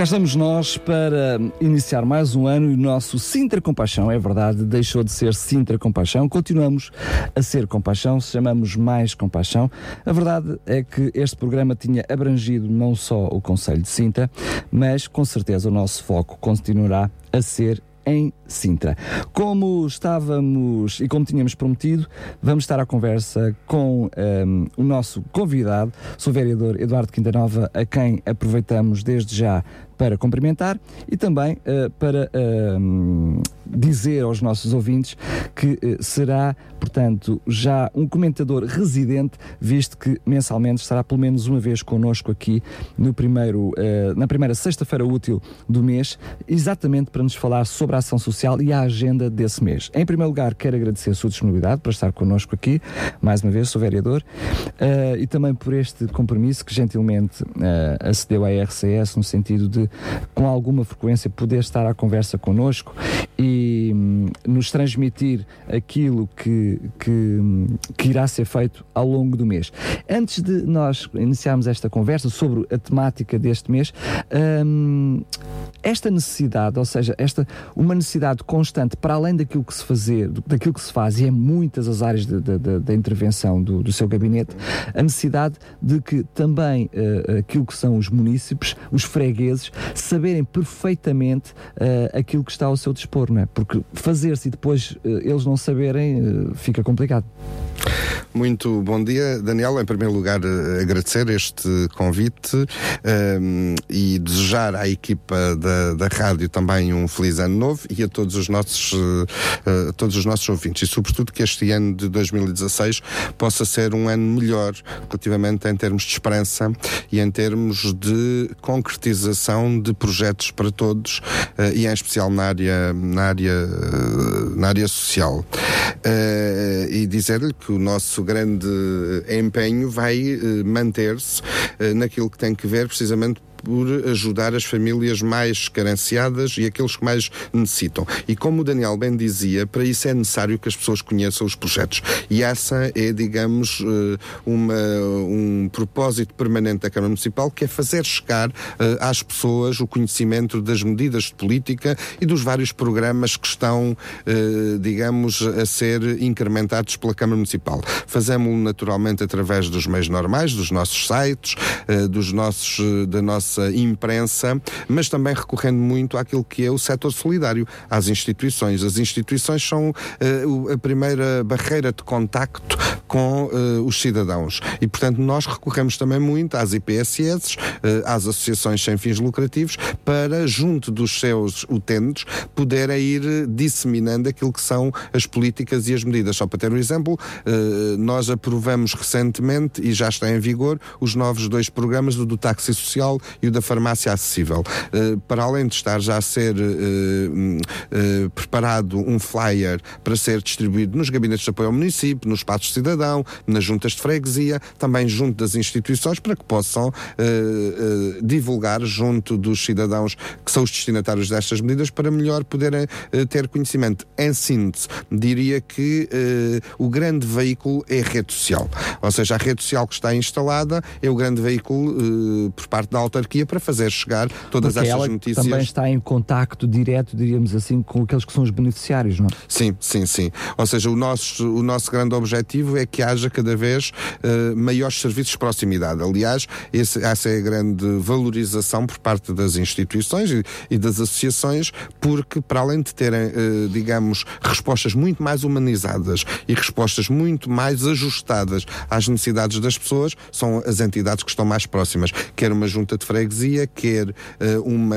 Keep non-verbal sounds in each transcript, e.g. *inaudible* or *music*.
Cá estamos nós para iniciar mais um ano e o nosso Sintra Compaixão, é verdade, deixou de ser Sintra Compaixão, continuamos a ser Compaixão, chamamos mais Compaixão. A verdade é que este programa tinha abrangido não só o Conselho de Sintra, mas com certeza o nosso foco continuará a ser em Sintra. Como estávamos e como tínhamos prometido, vamos estar à conversa com um, o nosso convidado, sou o vereador Eduardo Quintanova, a quem aproveitamos desde já para cumprimentar e também uh, para uh, dizer aos nossos ouvintes que uh, será, portanto, já um comentador residente, visto que mensalmente estará pelo menos uma vez connosco aqui no primeiro, na primeira sexta-feira útil do mês, exatamente para nos falar sobre a ação social e a agenda desse mês. Em primeiro lugar, quero agradecer a sua disponibilidade para estar connosco aqui, mais uma vez, sou vereador, e também por este compromisso que gentilmente acedeu à RCS no sentido de com alguma frequência poder estar à conversa connosco e hum, nos transmitir aquilo que, que, hum, que, irá ser feito ao longo do mês. Antes de nós iniciarmos esta conversa sobre a temática deste mês, hum, esta necessidade, ou seja, esta uma necessidade constante para além daquilo que se fazer, daquilo que se faz, e é muitas as áreas da intervenção do, do, seu gabinete, a necessidade de que também uh, aquilo que são os munícipes, os fregueses, saberem perfeitamente uh, aquilo que está ao seu dispor, não é? Porque fazer-se e depois uh, eles não saberem fica complicado. Muito bom dia, Daniel. Em primeiro lugar, agradecer este convite um, e desejar à equipa da, da rádio também um feliz ano novo e a todos os nossos uh, todos os nossos ouvintes. E sobretudo que este ano de 2016 possa ser um ano melhor relativamente em termos de esperança e em termos de concretização de projetos para todos uh, e em especial na área na área uh, na área social. E dizer-lhe que o nosso grande empenho vai manter-se naquilo que tem que ver precisamente por ajudar as famílias mais carenciadas e aqueles que mais necessitam. E como o Daniel bem dizia, para isso é necessário que as pessoas conheçam os projetos. E essa é, digamos, eh, uma, um propósito permanente da Câmara Municipal, que é fazer chegar eh, às pessoas o conhecimento das medidas de política e dos vários programas que estão, eh, digamos, a ser incrementados pela Câmara Municipal. Fazemos-lo naturalmente através dos meios normais, dos nossos sites, dos nossos, da nossa nossa imprensa, mas também recorrendo muito àquilo que é o setor solidário, às instituições. As instituições são uh, a primeira barreira de contacto com uh, os cidadãos e, portanto, nós recorremos também muito às IPSS, uh, eh, às associações sem fins lucrativos, para, junto dos seus utentes, poderem ir disseminando aquilo que são as políticas e as medidas. Só para ter um exemplo, nós aprovamos recentemente e já está em vigor os novos dois programas do, do táxi social e o da farmácia acessível. Uh, para além de estar já a ser uh, uh, preparado um flyer para ser distribuído nos gabinetes de apoio ao município, nos espaços de cidadão, nas juntas de freguesia, também junto das instituições, para que possam divulgar junto dos cidadãos que são os destinatários destas medidas para melhor poderem ter conhecimento. Em síntese, diria que o grande veículo é a rede social. Ou seja, a rede social que está instalada é o grande veículo por parte da autarquia autarquia para fazer chegar todas Porque estas notícias. também está em contacto direto, diríamos assim, com aqueles que são os beneficiários, não é? Sim, sim, sim. Ou seja, o nosso, o nosso grande objetivo é que haja cada vez uh, maiores serviços de proximidade. Aliás, esse, essa é a grande valorização por parte das instituições e, e das associações, porque para além de terem, uh, digamos, respostas muito mais humanizadas e respostas muito mais ajustadas às necessidades das pessoas, são as entidades que estão mais próximas, quer uma junta de freguesia, quer uh, uma,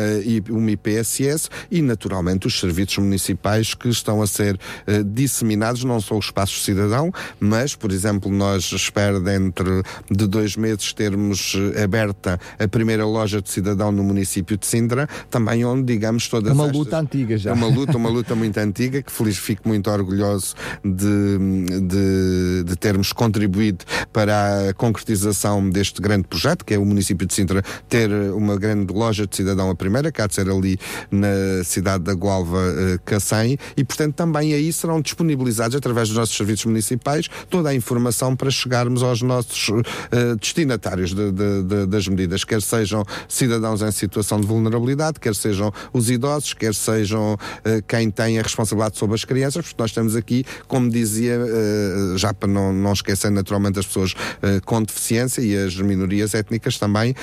uma IPSS e, naturalmente, os serviços municipais que estão a ser uh, disseminados, não só os espaços cidadão, mas, por exemplo, nós espera dentro de dois meses termos uh, aberta a primeira loja de cidadão no município de Sintra, também onde, digamos, todas É uma estas... luta antiga já. É uma luta, uma luta muito antiga, que feliz fico muito orgulhoso de, de, de termos contribuído para a concretização deste grande projeto, que é o município de Sintra ter uma grande loja de cidadão, a primeira, que há de ser ali na cidade da Gualva, uh, Cacém, e portanto também aí serão disponibilizados através dos nossos serviços municipais toda a informação para chegarmos aos nossos uh, destinatários de, de, de, das medidas, quer sejam cidadãos em situação de vulnerabilidade, quer sejam os idosos, quer sejam quem tem a responsabilidade sobre as crianças, porque nós estamos aqui, como dizia, já para não, não esquecer naturalmente as pessoas com deficiência e as minorias étnicas também,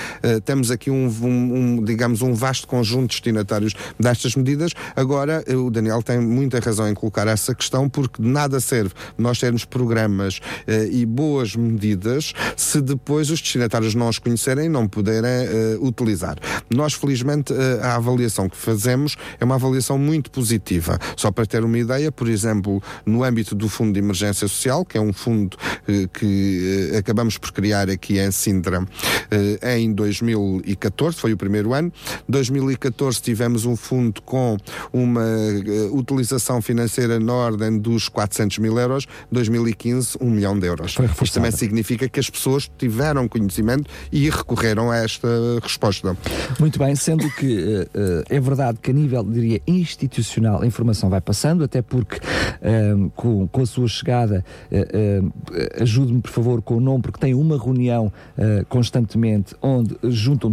temos aqui um, um, um, digamos, um vasto conjunto de destinatários destas medidas. Agora, o Daniel tem muita razão em colocar essa questão, porque nada serve nós termos programas eh, e boas medidas se depois os destinatários não os conhecerem e não puderem eh, utilizar. Nós, felizmente, eh, a avaliação que fazemos é uma avaliação muito positiva. Só para ter uma ideia, por exemplo, no âmbito do Fundo de Emergência Social, que é um fundo que acabamos por criar aqui em Sintra em 2014, foi o primeiro ano. 2014 tivemos um fundo com uma uh, utilização financeira na ordem dos 400 mil euros, 2015, 1 milhão de euros. Isto também significa que as pessoas tiveram conhecimento e recorreram a esta resposta. Muito bem, sendo que uh, uh, é verdade que a nível, diria, institucional, a informação vai passando, até porque com, com, a sua chegada, ajude-me por favor com o nome, porque tem uma reunião constantemente onde juntam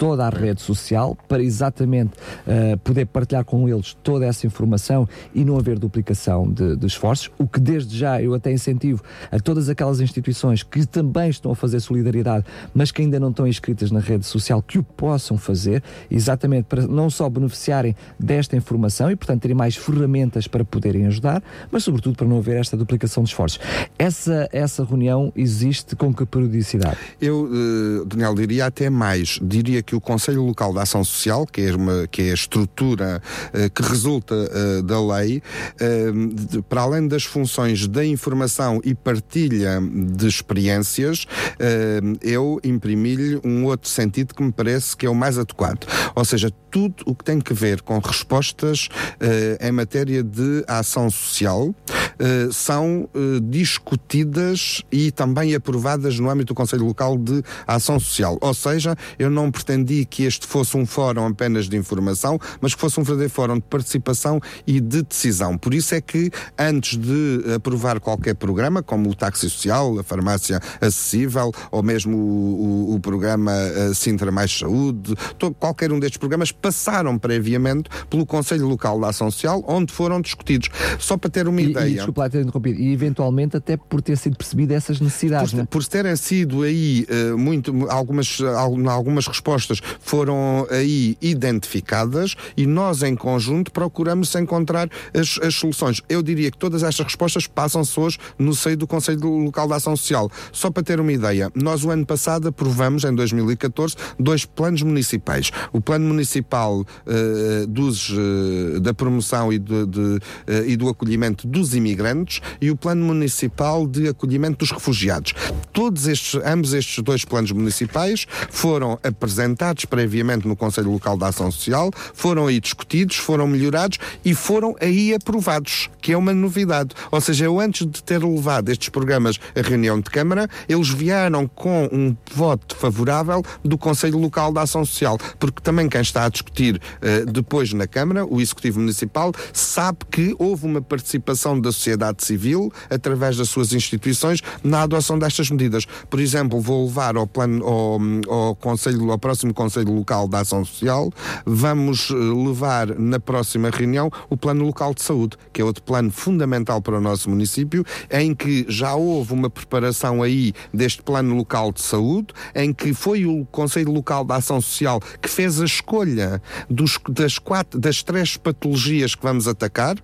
toda a rede social para exatamente uh, poder partilhar com eles toda essa informação e não haver duplicação de, de, esforços, o que desde já eu até incentivo a todas aquelas instituições que também estão a fazer solidariedade, mas que ainda não estão inscritas na rede social, que o possam fazer, exatamente para não só beneficiarem desta informação e, portanto, terem mais ferramentas para poderem ajudar, mas sobretudo para não haver esta duplicação de esforços. Essa, essa reunião existe com que periodicidade? Eu, uh, Daniel, diria até mais. Diria que que o Conselho Local de Ação Social, que é, uma, que é a estrutura uh, que resulta uh, da lei, uh, de, para além das funções da informação e partilha de experiências, eu imprimi-lhe um outro sentido que me parece que é o mais adequado. Ou seja, tudo o que tem que ver com respostas em matéria de ação social são discutidas e também aprovadas no âmbito do Conselho Local de Ação Social. Ou seja, eu não pretendo pretendi que este fosse um fórum apenas de informação, mas que fosse um verdadeiro fórum de participação e de decisão. Por isso é que, antes de aprovar qualquer programa, como o táxi social, a farmácia acessível, ou mesmo o, o, o programa uh, Sintra Mais Saúde, todo, qualquer um destes programas passaram previamente pelo Conselho Local da Ação Social, onde foram discutidos. Só para ter uma e, ideia. E, desculpa ter interrompido, e eventualmente até por ter sido percebido essas necessidades. Por, né? por terem sido aí uh, muito, algumas, algumas respostas foram aí identificadas e nós, em conjunto, procuramos encontrar as, as soluções. Eu diria que todas estas respostas passam-se hoje no seio do Conselho Local de Ação Social. Só para ter uma ideia, nós o ano passado aprovamos, em 2014, dois planos municipais. O plano municipal uh, dos, uh, da promoção e, de, de, uh, e do acolhimento dos imigrantes e o plano municipal de acolhimento dos refugiados. Todos estes, ambos estes dois planos municipais foram apresentados apresentados previamente no Conselho Local da Ação Social, foram aí discutidos, foram melhorados e foram aí aprovados, que é uma novidade. Ou seja, eu antes de ter levado estes programas à reunião de Câmara, eles vieram com um voto favorável do Conselho Local da Ação Social, porque também quem está a discutir uh, depois na Câmara, o Executivo Municipal, sabe que houve uma participação da, sociedade civil, através das suas instituições, na adoção destas medidas. Por exemplo, vou levar ao plano ao, ao conselho, ao próximo Conselho Local da Ação Social, vamos eh, levar na próxima reunião o plano local de saúde, que é outro plano fundamental para o nosso município, em que já houve uma preparação aí deste plano local de saúde, em que foi o Conselho Local da Ação Social que fez a escolha dos, das, quatro, das três patologias que vamos atacar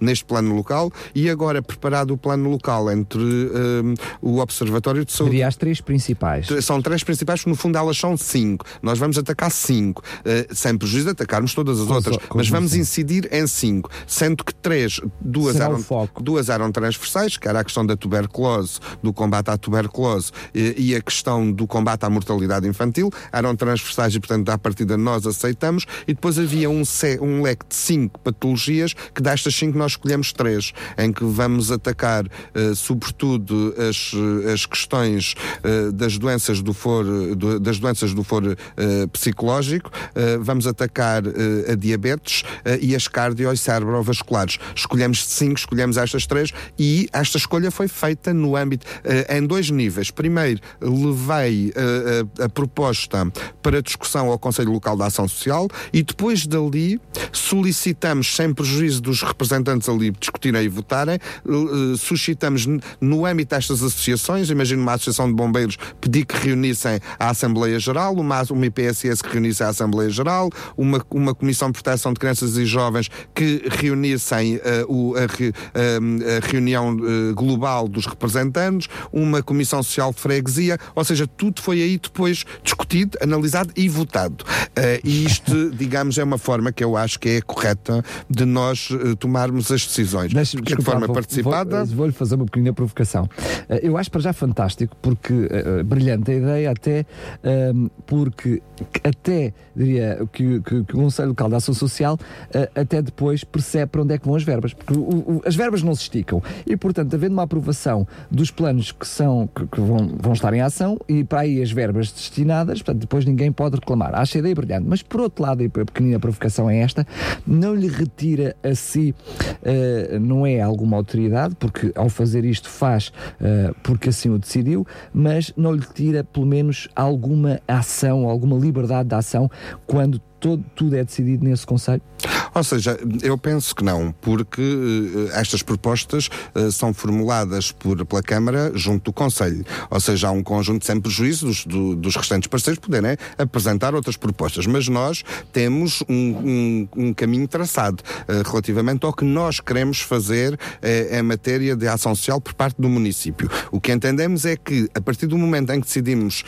neste plano local e agora preparado o plano local entre um, o Observatório de Saúde. Seria as três principais. São três principais, no fundo elas são cinco. Nós vamos atacar cinco, uh, sem prejuízo de atacarmos todas as com outras, mas vamos sim. incidir em cinco, sendo que três, duas eram, duas eram transversais, que era a questão da tuberculose, do combate à tuberculose e, e a questão do combate à mortalidade infantil, eram transversais e, portanto, à partida nós aceitamos, e depois havia um, um leque de cinco patologias que destas cinco nós escolhemos três, em que vamos atacar, uh, sobretudo, as, as questões uh, das doenças do foro, do, das doenças do foro uh, psicológico, vamos atacar a diabetes e as cardio e cerebrovasculares. Escolhemos cinco, escolhemos estas três e esta escolha foi feita no âmbito, em dois níveis. Primeiro, levei a, a proposta para discussão ao Conselho Local da Ação Social e depois dali solicitamos, sem prejuízo dos representantes ali discutirem e votarem, suscitamos no âmbito destas associações, imagino uma associação de bombeiros pedir que reunissem a Assembleia Geral, uma, uma IPSS que reunisse a Assembleia Geral, uma, uma Comissão de Proteção de Crianças e Jovens que reunissem uh, o, a, a, a reunião uh, global dos representantes, uma Comissão Social de Freguesia, ou seja, tudo foi aí depois discutido, analisado e votado. E isto, *laughs* digamos, é uma forma que eu acho que é correta de nós tomarmos as decisões. De forma vou, participada. Vou-lhe fazer uma pequena provocação. Eu acho para já fantástico, porque brilhante a ideia, até porque até diria que, que, que, o Conselho Local da Ação Social até depois percebe para onde é que vão as verbas, porque o, o, as verbas não se esticam e, portanto, havendo uma aprovação dos planos que são que, que vão, vão estar em ação e para aí as verbas destinadas, portanto, depois ninguém pode reclamar. Acho a ideia brilhante. Mas, por outro lado, e a pequenina provocação é esta, não lhe retira a si, uh, não é alguma autoridade, porque ao fazer isto faz uh, porque assim o decidiu, mas não lhe tira, pelo menos, alguma ação, alguma liberdade de ação quando todo, tudo é decidido nesse Conselho? Ou seja, eu penso que não, porque uh, estas propostas uh, são formuladas por, pela Câmara junto do Conselho. Ou seja, há um conjunto sem prejuízo dos, do, dos restantes parceiros poderem apresentar outras propostas. Mas nós temos um, um, um caminho traçado uh, relativamente ao que nós queremos fazer em matéria de ação social por parte do município. O que entendemos é que, a partir do momento em que decidimos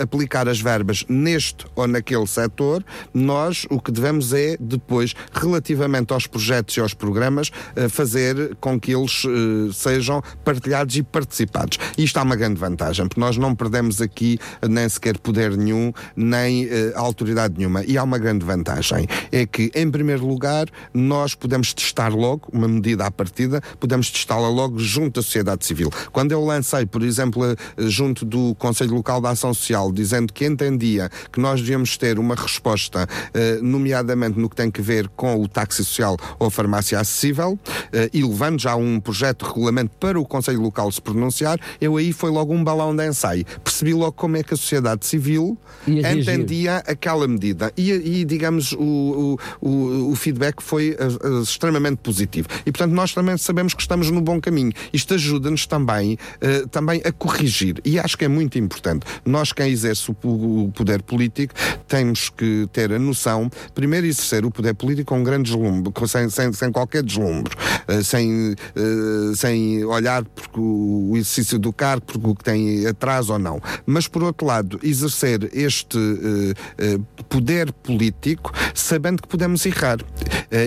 aplicar as verbas neste ou naquele setor, nós o que devemos é, depois, relativamente aos projetos e aos programas, eh, fazer com que eles eh, sejam partilhados e participados. Isto há uma grande vantagem, porque nós não perdemos aqui nem sequer poder nenhum, nem eh, autoridade nenhuma. E há uma grande vantagem, é que, em primeiro lugar, nós podemos testar logo uma medida à partida, podemos testá-la logo junto à sociedade civil. Quando eu lancei, por exemplo, junto do Conselho Local da Ação Social, dizendo que entendia que nós devíamos ter uma resposta eh, nomeadamente no que tem que ver com o táxi social ou farmácia acessível, eh, e levando já um projeto de regulamento para o Conselho Local se pronunciar, eu aí foi logo um balão de ensaio. Percebi logo como é que a sociedade civil entendia aquela medida. E, e digamos, o, o, o, feedback foi uh, extremamente positivo. E, portanto, nós também sabemos que estamos no bom caminho. Isto ajuda-nos também, uh, também a corrigir. E acho que é muito importante. Nós, quem exerce o, o poder político, temos que ter a noção, primeiro exercer o poder político com um grande deslumbre, sem, sem, sem qualquer deslumbre, uh, sem, uh, sem olhar porque o, exercício do cargo, porque o que tem atrás ou não. Mas, por outro lado, exercer este uh, poder político sabendo que podemos errar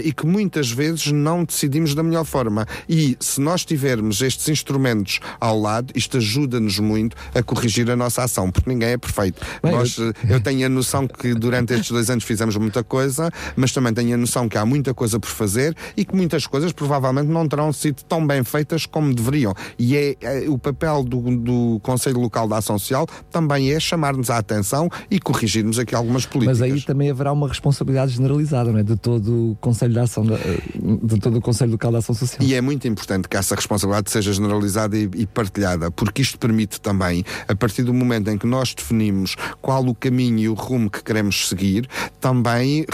e que muitas vezes não decidimos da melhor forma. E se nós tivermos estes instrumentos ao lado, isto ajuda-nos muito a corrigir a nossa ação, porque ninguém é perfeito. Bem, nós, eu... eu tenho a noção que durante estes dois anos fizemos muita coisa, mas também tenho a noção que há muita coisa por fazer e que muitas coisas provavelmente não terão sido tão bem feitas como deveriam. E é, é o papel do, do Conselho Local da Ação Social também é chamar-nos a atenção e corrigirmos aqui algumas políticas. Mas aí também haverá uma responsabilidade generalizada, não é? De todo o Conselho de Ação, de todo o Conselho Local da Ação Social. E é muito importante que essa responsabilidade seja generalizada e, e partilhada, porque isto permite também, a partir do momento em que nós definimos qual o caminho e o rumo que queremos seguir, também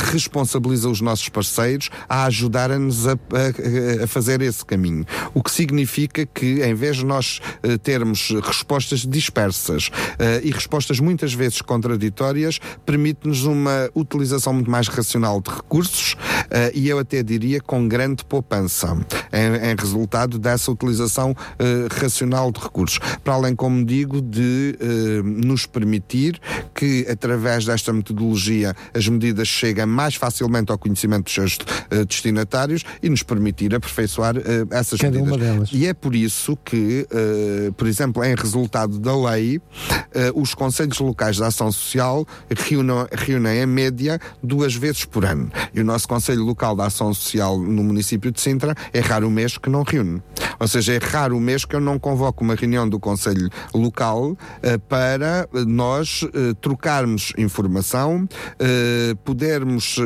responsabiliza os nossos parceiros a ajudar-nos a, a, a, fazer esse caminho. O que significa que, em vez de nós uh, termos respostas dispersas uh, e respostas muitas vezes contraditórias, permite-nos uma utilização muito mais racional de recursos uh, e eu até diria com grande poupança em, em resultado dessa utilização racional de recursos. Para além, como digo, de nos permitir que, através desta metodologia, as medidas cheguem mais facilmente ao conhecimento dos seus uh, destinatários e nos permitir aperfeiçoar uh, essas Cada medidas. Uma delas. E é por isso que, uh, por exemplo, em resultado da lei, os Conselhos Locais de Ação Social reúnem, reúnem em média duas vezes por ano. E o nosso Conselho Local de Ação Social no município de Sintra é raro o mês que não reúne. Ou seja, é raro o mês que eu não convoco uma reunião do Conselho Local para nós trocarmos informação, podermos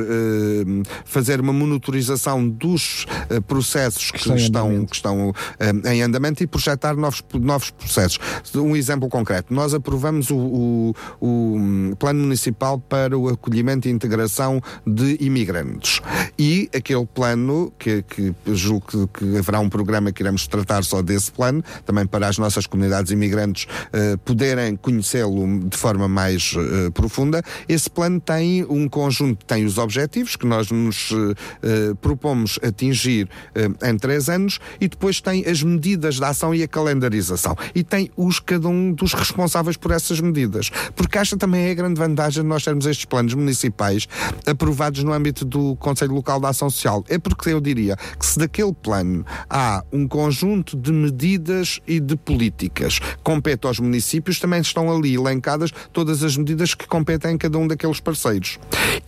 fazer uma monitorização dos uh, processos que, que estão, que estão uh, em andamento e projetar novos, novos processos. Um exemplo concreto, nós aprovamos o, o, o hum, Plano Municipal para o Acolhimento e Integração de Imigrantes. E aquele plano, que, que julgo que, que, haverá um programa que iremos tratar só desse plano, também para as nossas comunidades imigrantes uh, poderem conhecê-lo de forma mais profunda, esse plano tem um conjunto, tem os objetivos que nós nos uh, propomos atingir uh, em três anos e depois tem as medidas de ação e a calendarização. E tem os cada um dos responsáveis por essas medidas. Porque esta também é a grande vantagem de nós termos estes planos municipais aprovados no âmbito do Conselho Local da Ação Social. É porque eu diria que se daquele plano há um conjunto de medidas e de políticas que compete aos municípios, também estão ali elencadas todas as medidas que competem a cada um daqueles parceiros.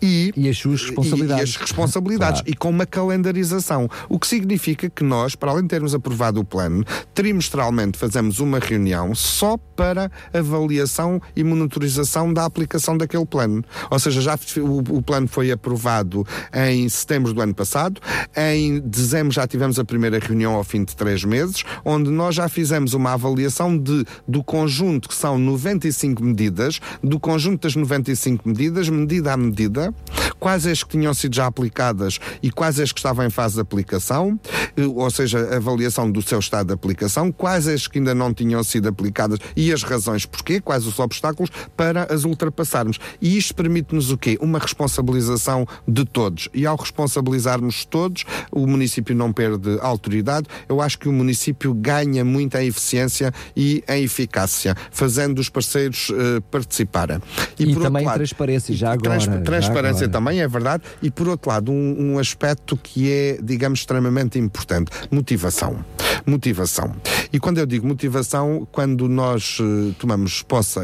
E, e as suas responsabilidades. E, e as responsabilidades claro. e com uma calendarização. O que significa que nós, para além de termos aprovado o plano, trimestralmente fazemos uma reunião só para avaliação e monitorização da aplicação daquele plano. Ou seja, já o, o plano foi aprovado em setembro do ano passado, em dezembro já tivemos a primeira reunião ao fim de três meses, onde nós já fizemos uma avaliação de, do conjunto que são 95 medidas, do conjunto das 95 medidas, medida a medida, quais as que tinham sido já aplicadas e quais as que estavam em fase de aplicação, eh, ou seja, avaliação do seu estado de aplicação, quais as que ainda não tinham sido aplicadas e as razões porquê, quais os obstáculos para as ultrapassarmos. E isto permite-nos o quê? Uma responsabilização de todos. E ao responsabilizarmos todos, o município não perde autoridade. Eu acho que o município ganha muito em eficiência e em eficácia, fazendo os parceiros uh, participarem. E, e também lado, transparência, já agora. Trans, transparência já agora. também, é verdade. E por outro lado, um, um aspecto que é, digamos, extremamente importante: motivação. Motivação. E quando eu digo motivação, quando nós uh, tomamos posse uh,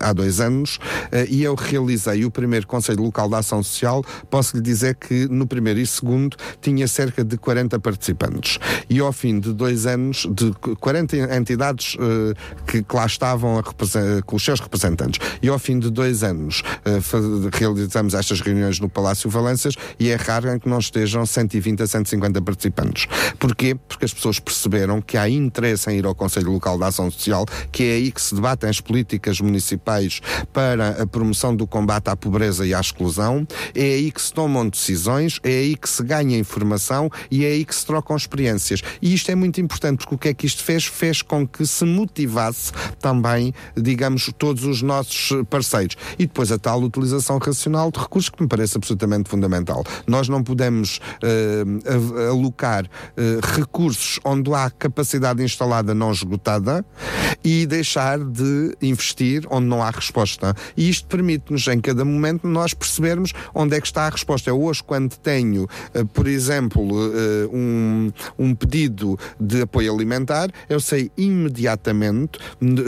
há dois anos uh, e eu realizei o primeiro Conselho Local de Ação Social, posso lhe dizer que no primeiro e segundo tinha cerca de 40 participantes. E ao fim de dois anos, de 40 entidades que, que, lá estavam com os seus representantes. E ao fim de dois anos realizamos estas reuniões no Palácio Valenças e é raro em que não estejam 120 a 150 participantes. Porquê? Porque as pessoas perceberam que há interesse em ir ao Conselho Local da Ação Social, que é aí que se debatem as políticas municipais para a promoção do combate à pobreza e à exclusão, é aí que se tomam decisões, é aí que se ganha informação e é aí que se trocam experiências. E isto é muito importante porque o que é que isto fez? Fez com que se motivasse também, digamos, todos os nossos parceiros. E depois a tal utilização racional de recursos que me parece absolutamente fundamental. Nós não podemos uh, alocar uh, recursos onde há capacidade instalada não esgotada e deixar de investir onde não há resposta. E isto permite-nos, em cada momento, nós percebermos onde é que está a resposta. Eu hoje, quando tenho, eh, por exemplo, um, um pedido de apoio alimentar, eu sei imediatamente,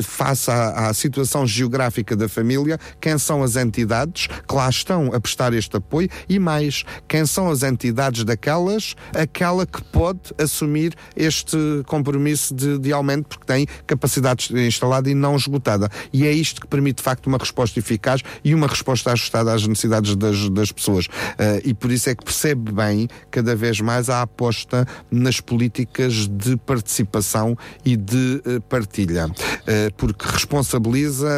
face à, à situação geográfica da família, quem são as entidades que lá estão a prestar este apoio e mais, quem são as entidades daquelas, aquela que pode assumir este compromisso de, de aumento porque tem capacidade instalada e não esgotada. E é isto que permite, de facto, uma resposta eficaz e uma resposta ajustada às necessidades das, das pessoas. Uh, e por isso é que percebe bem, cada vez mais, a aposta nas políticas de participação e de uh, partilha. Uh, porque responsabiliza,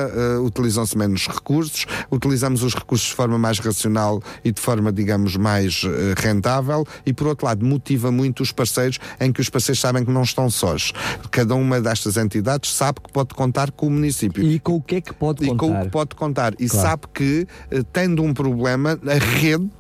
utilizam-se menos recursos, utilizamos os recursos de forma mais racional e de forma, digamos, mais rentável e, por outro lado, motiva muito os parceiros em que os parceiros sabem que não estão sós. Cada uma destas entidades sabe que pode contar com o município. E com o que é que pode contar? E com o que pode contar. E claro. sabe que, eh, tendo um problema, a rede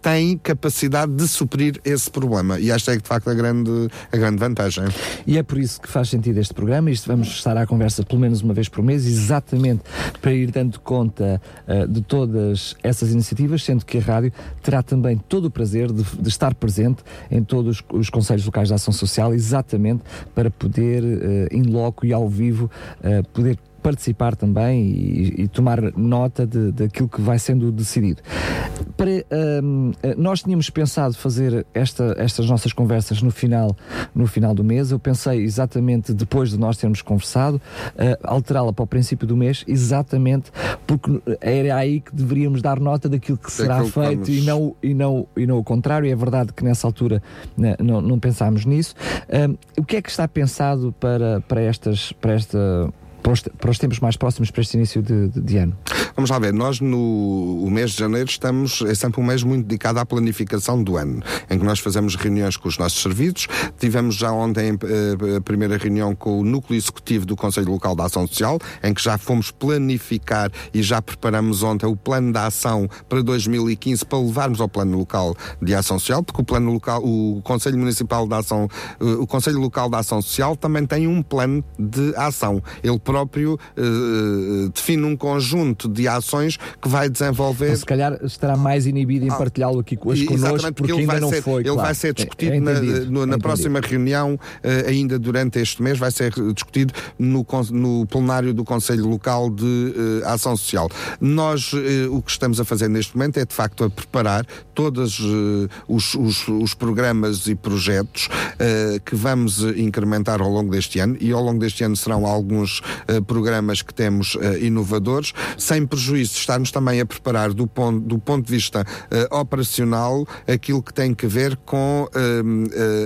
tem capacidade de suprir esse problema. E esta é, de facto, a grande, a grande vantagem. E é por isso que faz sentido este programa. Isto vamos estar à conversa pelo menos uma vez por mês, exatamente para ir dando conta uh, de todas essas iniciativas, sendo que a rádio terá também todo o prazer de, de estar presente em todos os Conselhos Locais de Ação Social, exatamente para poder, uh, in loco e ao vivo, uh, poder participar também e, e tomar nota de, daquilo que vai sendo decidido. Para, um, nós tínhamos pensado fazer esta, estas nossas conversas no final, no final do mês. Eu pensei exatamente depois de nós termos conversado, uh, alterá-la para o princípio do mês, exatamente porque era aí que deveríamos dar nota daquilo que será feito e não, e, não, e não o contrário. É verdade que nessa altura né, não, não pensámos nisso. Um, o que é que está pensado para, para, estas, para esta para os, para os tempos mais próximos para este início de, de, de, ano? Vamos lá ver, nós no mês de janeiro estamos, é sempre um mês muito dedicado à planificação do ano, em que nós fazemos reuniões com os nossos serviços. Tivemos já ontem eh, a primeira reunião com o núcleo executivo do Conselho Local da Ação Social, em que já fomos planificar e já preparamos ontem o plano da ação para 2015 para levarmos ao plano local de ação social, porque o plano local, o Conselho Municipal da Ação, eh, o Conselho Local da Ação Social também tem um plano de ação. Ele próprio uh, define um conjunto de ações que vai desenvolver. Então, se calhar estará mais inibido em ah, partilhá-lo aqui hoje connosco, porque, porque ainda não ser, foi. Ele claro. vai ser discutido é, é na, na próxima reunião, uh, ainda durante este mês, vai ser discutido no, no plenário do Conselho Local de uh, Ação Social. Nós o que estamos a fazer neste momento é de facto a preparar todos os, os, os, programas e projetos que vamos incrementar ao longo deste ano e ao longo deste ano serão alguns programas que temos uh, inovadores, sem prejuízo de estarmos também a preparar do ponto, do ponto de vista uh, operacional aquilo que tem que ver com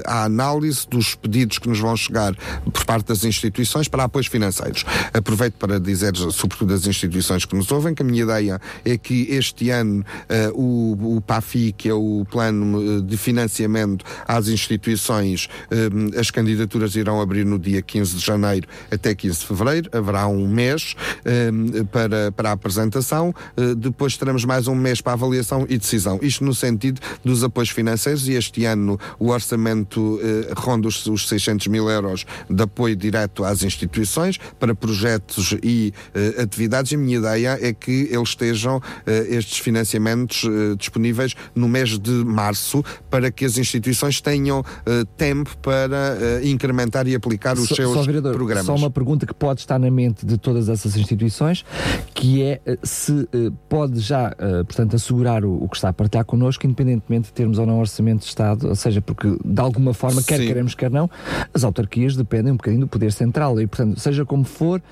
a análise dos pedidos que nos vão chegar por parte das instituições para apoios financeiros. Aproveito para dizer, sobretudo das instituições que nos ouvem, que a minha ideia é que este ano o, o PAFI, que é o Plano de Financiamento às Instituições, as candidaturas irão abrir no dia 15 de janeiro até 15 de fevereiro haverá um mês uh, para, para a apresentação, uh, depois teremos mais um mês para avaliação e decisão. Isto no sentido dos apoios financeiros e este ano o orçamento uh, ronda os, os 600 mil euros de apoio direto às instituições para projetos e uh, atividades. E a minha ideia é que eles estejam, estes financiamentos, disponíveis no mês de março para que as instituições tenham tempo para incrementar e aplicar os só, seus só, vereador, programas. Só uma pergunta que pode estar na mente de todas essas instituições, que é eh, se eh, pode já, eh, portanto, assegurar o, o, que está a partilhar connosco, independentemente de termos ou não orçamento de Estado, ou seja, porque de alguma forma, quer Sim. queremos, quer não, as autarquias dependem um bocadinho do poder central e, portanto, seja como for,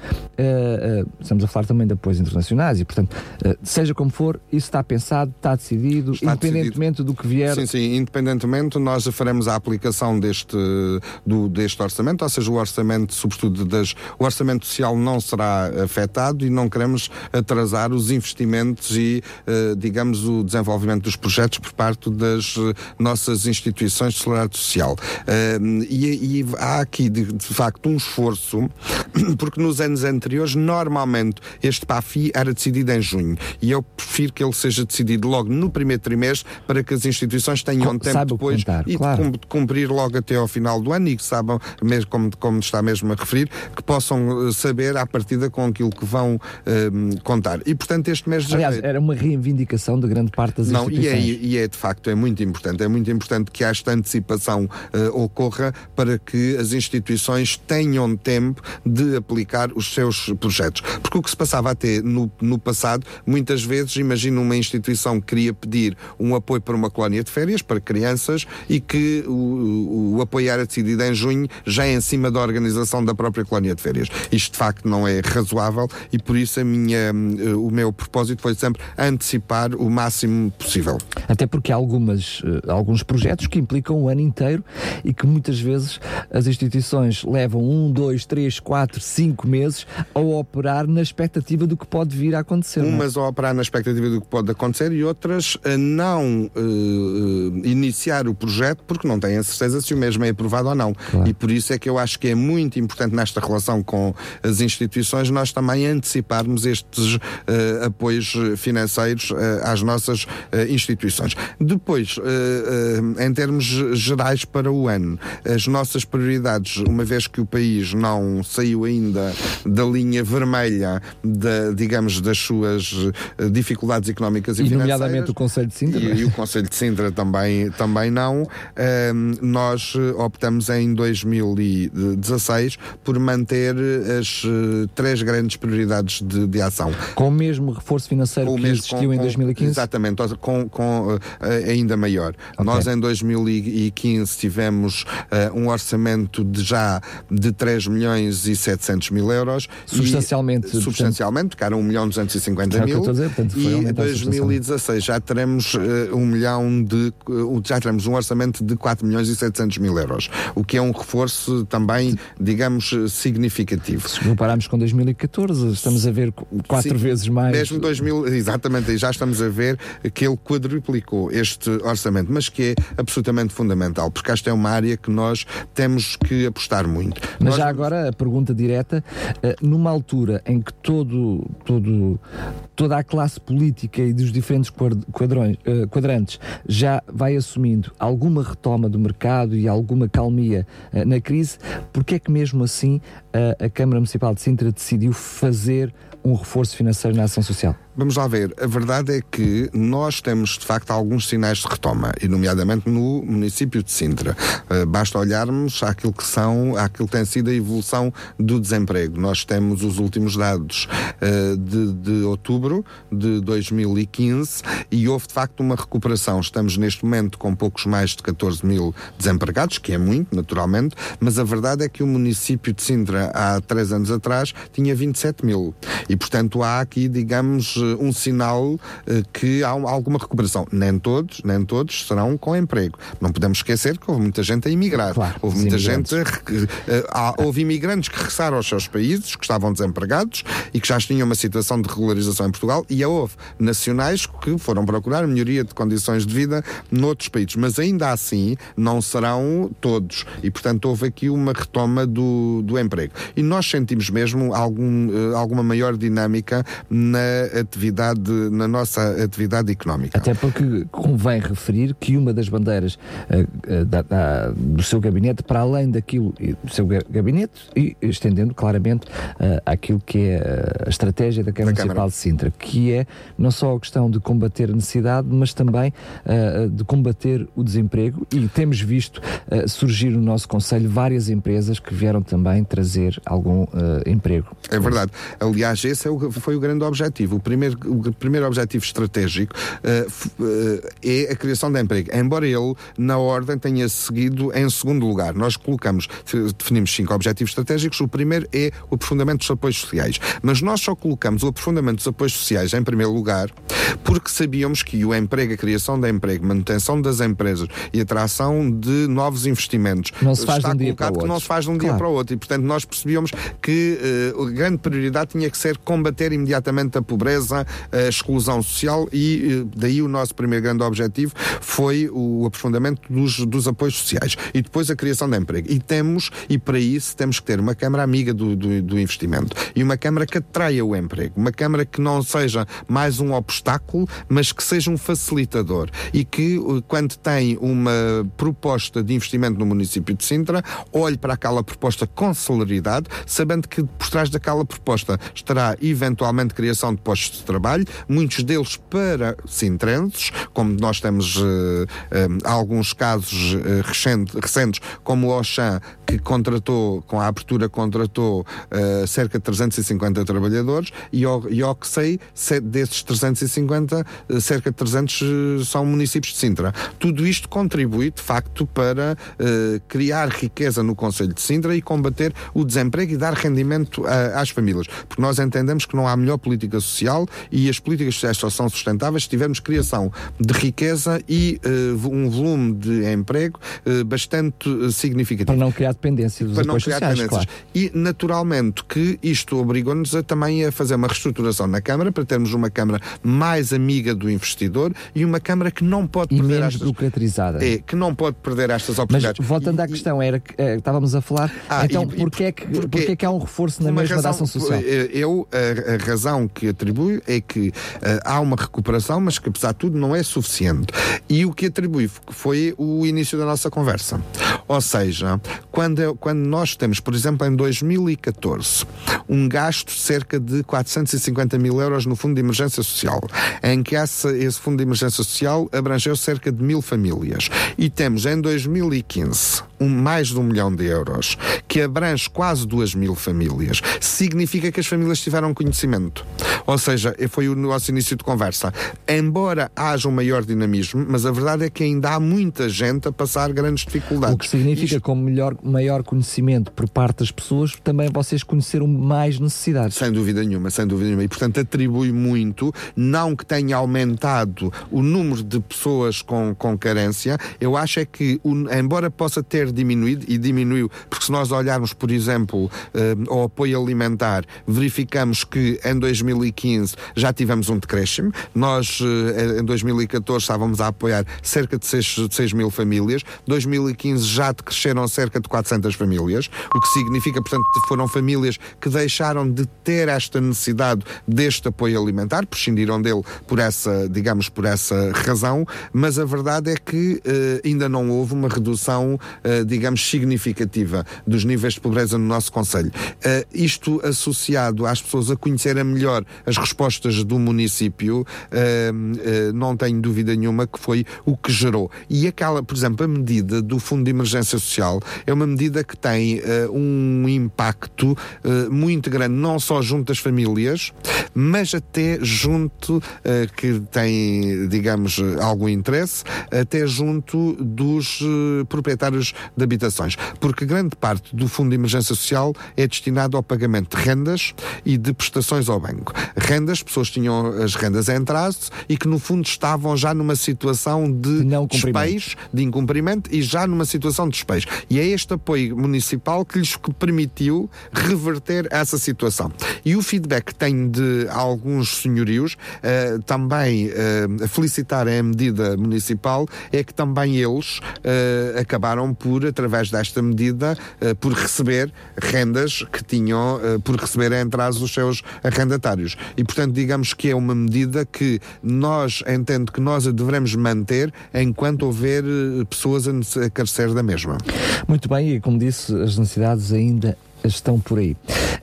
estamos a falar também de apoios internacionais e, portanto, seja como for, isso está pensado, está decidido, está independentemente decidido. do que vier. Sim, sim, independentemente, nós faremos a aplicação deste, do, deste orçamento, ou seja, o orçamento, sobretudo das, o orçamento social não será afetado e não queremos atrasar os investimentos e, digamos, o desenvolvimento dos projetos por parte das nossas instituições de solidariedade social. E, e há aqui, de, de facto, um esforço, *coughs* porque nos anos anteriores, normalmente, este PAFI era decidido em junho e eu prefiro que ele seja decidido logo no primeiro trimestre para que as instituições tenham Com, tempo depois contar, e claro. de cumprir logo até ao final do ano e que saibam, mesmo como, como está mesmo a referir, que possam eh, saber à partida com aquilo que vão um, eh, contar. E portanto este mês de Aliás, era uma reivindicação de grande parte das Não, instituições. E é, e é de facto, é muito importante. É muito importante que esta antecipação uh, ocorra para que as instituições tenham tempo de aplicar os seus projetos. Porque o que se passava até no, no passado, muitas vezes, imagina uma instituição que queria pedir um apoio para uma colónia de férias para crianças e que o, o apoio era decidido em junho, já em cima da organização da própria colónia de férias. Isto de facto não é razoável e por isso a minha, eh, o meu propósito foi sempre antecipar o máximo possível. Até porque há algumas, eh, alguns projetos que implicam o ano inteiro e que muitas vezes as instituições levam um, dois, três, quatro, cinco meses a operar na expectativa do que pode vir a acontecer. É? Umas a operar na expectativa do que pode acontecer e outras a não uh, iniciar o projeto porque não têm a certeza se o mesmo é aprovado ou não. Claro. E por isso é que eu acho que é muito importante nesta relação com as instituições nós também anteciparmos estes uh, apoios financeiros uh, às nossas instituições. Depois, em termos gerais para o ano, as nossas prioridades, uma vez que o país não saiu ainda da linha vermelha, da, digamos, das suas dificuldades económicas e, e financeiras. nomeadamente o Conselho de Sintra. E, é? e, o Conselho de Sintra também, também não. nós optamos em 2016 por manter as uh, três grandes prioridades de, de, ação. Com o mesmo reforço financeiro com que mesmo, existiu com, em 2015? Exatamente, com, com uh, ainda maior. Okay. Nós em 2015 tivemos um orçamento de já de 3 milhões e 700 mil euros. Substancialmente. E, substancialmente, porque era 1 milhão 250 mil. Dizer, portanto, e em 2016 já teremos uh, um milhão de. Uh, já teremos um orçamento de 4 milhões e 700 mil euros. O que é um reforço também, digamos, significativo. Se compararmos com 2014, estamos a ver quatro Sim, vezes mais. Mesmo 2000, exatamente, já estamos a ver que ele quadruplicou este orçamento, mas que é absolutamente fundamental, porque esta é uma área que nós temos que apostar muito. Mas nós... já agora a pergunta direta, eh, numa altura em que todo, todo, toda a classe política e dos diferentes quadrões, eh, quadrantes já vai assumindo alguma retoma do mercado e alguma calmia eh, na crise, porque é que mesmo assim a Câmara Municipal de Sintra decidiu fazer um reforço financeiro na ação social? Vamos lá ver. A verdade é que nós temos, de facto, alguns sinais de retoma, e nomeadamente no município de Sintra. Uh, basta olharmos àquilo que são, àquilo que tem sido a evolução do desemprego. Nós temos os últimos dados uh, de, de outubro de 2015 e houve, de facto, uma recuperação. Estamos neste momento com poucos mais de 14 mil desempregados, que é muito, naturalmente, mas a verdade é que o município de Sintra, há três anos atrás, tinha 27 mil. E, portanto, há aqui, digamos, um sinal eh, que há alguma recuperação. Nem todos, nem todos serão com emprego. Não podemos esquecer que houve muita gente a emigrar. Claro, houve muita gente, a, houve imigrantes que regressaram aos seus países, que estavam desempregados e que já tinham uma situação de regularização em Portugal e houve nacionais que foram procurar melhoria de condições de vida noutros países. Mas ainda assim não serão todos. E, portanto, houve aqui uma retoma do, do emprego. E nós sentimos mesmo algum, eh, alguma maior dinâmica na atividade na nossa atividade económica. Até porque convém referir que uma das bandeiras uh, da, da, do seu gabinete, para além daquilo do seu gabinete, e estendendo claramente uh, aquilo que é a estratégia da Câmara da Municipal Câmara. de Sintra, que é não só a questão de combater a necessidade, mas também uh, de combater o desemprego e temos visto surgir no nosso Conselho várias empresas que vieram também trazer algum emprego. É verdade. Aliás, esse é o, foi o grande objetivo. O primeiro primeiro, o primeiro objetivo estratégico uh, uh, é a criação de emprego, embora ele, na ordem, tenha seguido em segundo lugar. Nós colocamos, definimos cinco objetivos estratégicos, o primeiro é o aprofundamento dos apoios sociais, mas nós só colocamos o aprofundamento dos apoios sociais em primeiro lugar porque sabíamos que o emprego, a criação de emprego, manutenção das empresas e atração de novos investimentos não se faz está um dia colocado que outro. não se faz de um dia Claro. para o outro e portanto nós percebíamos que uh, a grande prioridade tinha que ser combater imediatamente a pobreza, a exclusão social e uh, daí o nosso primeiro grande objetivo foi o aprofundamento dos, dos apoios sociais e depois a criação de emprego. E temos, e para isso temos que ter uma Câmara amiga do, do, do investimento e uma Câmara que atraia o emprego, uma Câmara que não seja mais um obstáculo, mas que seja um facilitador e que uh, quando tem uma proposta de investimento no município de Sintra, olhe para aquela proposta com celeridade, sabendo que por trás daquela proposta estará eventualmente criação de postos de trabalho, muitos deles para sintrenses, como nós temos uh, alguns casos uh, recente, recentes, como o Auchan, que contratou, com a abertura, contratou uh, cerca de 350 trabalhadores, e ao, e que sei, se- desses 350, uh, cerca de 300 uh, são municípios de Sintra. Tudo isto contribui, de facto, para criar riqueza no Conselho de Sintra e combater o desemprego e dar rendimento a- às famílias. Porque nós entendemos que não há melhor política social e as políticas sociais só são sustentáveis se tivermos criação de riqueza e uh, um volume de emprego uh, bastante uh, significativo Para não criar dependência dos para não criar sociais, tendências. claro. E naturalmente que isto obrigou-nos a, também a fazer uma reestruturação na Câmara para termos uma Câmara mais amiga do investidor e uma Câmara que não pode E perder menos estas burocratizada. é, que não pode perder estas Mas oportunidades. voltando E- à questão, era que eh, estávamos a falar, Ah, então e- porquê, é que, porque- porquê é que há um reforço na mesma da razão- ação social? eh, Eu, a, a razão que atribuo é que eh, há uma recuperação, mas que apesar de tudo não é suficiente. E o que atribuo foi o início da nossa conversa. Ou seja, quando, eu- quando nós temos, por exemplo, em 2014, um gasto de cerca de 450 mil euros no Fundo de Emergência Social, em que essa, esse Fundo de Emergência Social abrangeu cerca de mil famílias. E temos em 2015 um, mais de um milhão de euros, que abrange quase duas mil famílias, significa que as famílias tiveram conhecimento. Ou seja, foi o nosso início de conversa. Embora haja um maior dinamismo, mas a verdade é que ainda há muita gente a passar grandes dificuldades. O que significa Isto- que com melhor, maior conhecimento por parte das pessoas, também vocês conheceram mais necessidades. Sem dúvida nenhuma, sem dúvida nenhuma. E, portanto, atribui muito, não que tenha aumentado o número de pessoas com, com carência, eu acho é que, embora possa ter diminuído, e diminuiu, porque se nós olharmos, por exemplo, eh, ao apoio alimentar, verificamos que em 2015 já tivemos um decréscimo. Nós, eh, em 2014, estávamos a apoiar cerca de 6, mil famílias. 2015 já decresceram cerca de 400 famílias, o que significa, portanto, foram famílias que deixaram de ter esta necessidade deste apoio alimentar, prescindiram dele por essa, digamos, por essa razão, mas a verdade é que eh, ainda não houve uma redução, eh, digamos, significativa dos níveis de pobreza no nosso Conselho. Eh, isto associado às pessoas a conhecerem melhor as respostas do município, eh, eh, não tenho dúvida nenhuma que foi o que gerou. E aquela, por exemplo, a medida do Fundo de Emergência Social é uma medida que tem eh, um impacto muito grande, não só junto das famílias, mas até junto, que tem, digamos, algum interesse, até junto dos proprietários de habitações. Porque grande parte do Fundo de Emergência Social é destinado ao pagamento de rendas e de prestações ao banco. Rendas, pessoas tinham as rendas em atraso e que no fundo estavam já numa situação de não despejo, de incumprimento e já numa situação de despejo. E é este apoio municipal que lhes permitiu reverter essa situação. E o feedback que tenho de alguns senhorios, eh, também eh, felicitarem a medida municipal, é que também eles eh, acabaram por, através desta medida, eh, por receber rendas que tinham, por receber em atraso os seus arrendatários. E, portanto, digamos que é uma medida que nós, entendo que nós a devemos manter enquanto houver eh, pessoas a carecer da mesma. Muito bem, e como disse, as necessidades ainda estão por aí.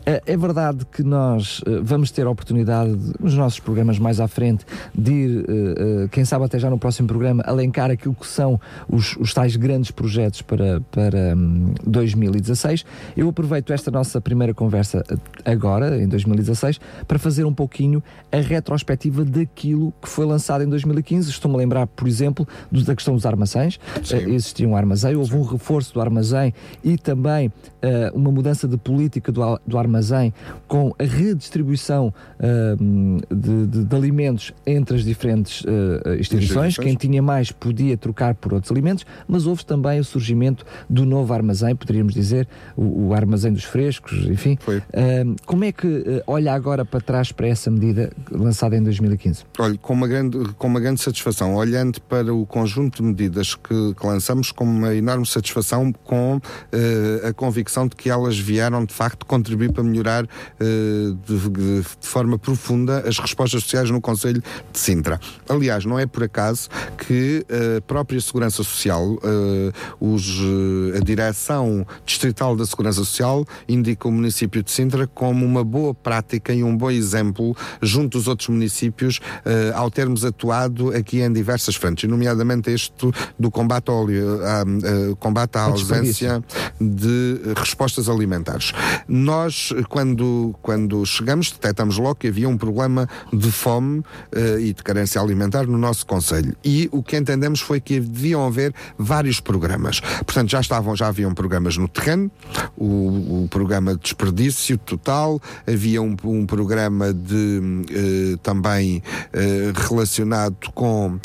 Uh, é verdade que nós uh, vamos ter a oportunidade, de, nos nossos programas mais à frente, de ir, uh, quem sabe até já no próximo programa, alencar aquilo que são os, os tais grandes projetos para, para um, 2016. Eu aproveito esta nossa primeira conversa agora, em 2016, para fazer um pouquinho a retrospectiva daquilo que foi lançado em 2015. Estou-me a lembrar, por exemplo, da questão dos armazéns. existia um armazém, houve um reforço do armazém e também uma mudança de política do, do armazém com a redistribuição uh, de, de, de, alimentos entre as diferentes uh, instituições. Quem tinha mais podia trocar por outros alimentos, mas houve também o surgimento do novo armazém, poderíamos dizer, o, o armazém dos frescos, enfim. Uh, como é que olha agora para trás para essa medida lançada em 2015? Olha, com uma grande, com uma grande satisfação, olhando para o conjunto de medidas que, que lançamos, com uma enorme satisfação, com a convicção de que elas vieram de facto contribuir para melhorar uh, de, de, de, forma profunda as respostas sociais no Conselho de Sintra. Aliás, não é por acaso que a própria Segurança Social, uh, os, a Direção Distrital da Segurança Social, indica o município de Sintra como uma boa prática e um bom exemplo junto dos outros municípios uh, ao termos atuado aqui em diversas frentes, nomeadamente este do combate ao combate à ausência de respostas alimentares. Nós quando, quando chegamos, detectamos logo que havia um problema de fome uh, e de carência alimentar no nosso Conselho. E o que entendemos foi que deviam haver vários programas. Portanto, já estavam, já haviam programas no terreno, o, o programa de desperdício total, havia um, um programa de uh, também uh, relacionado com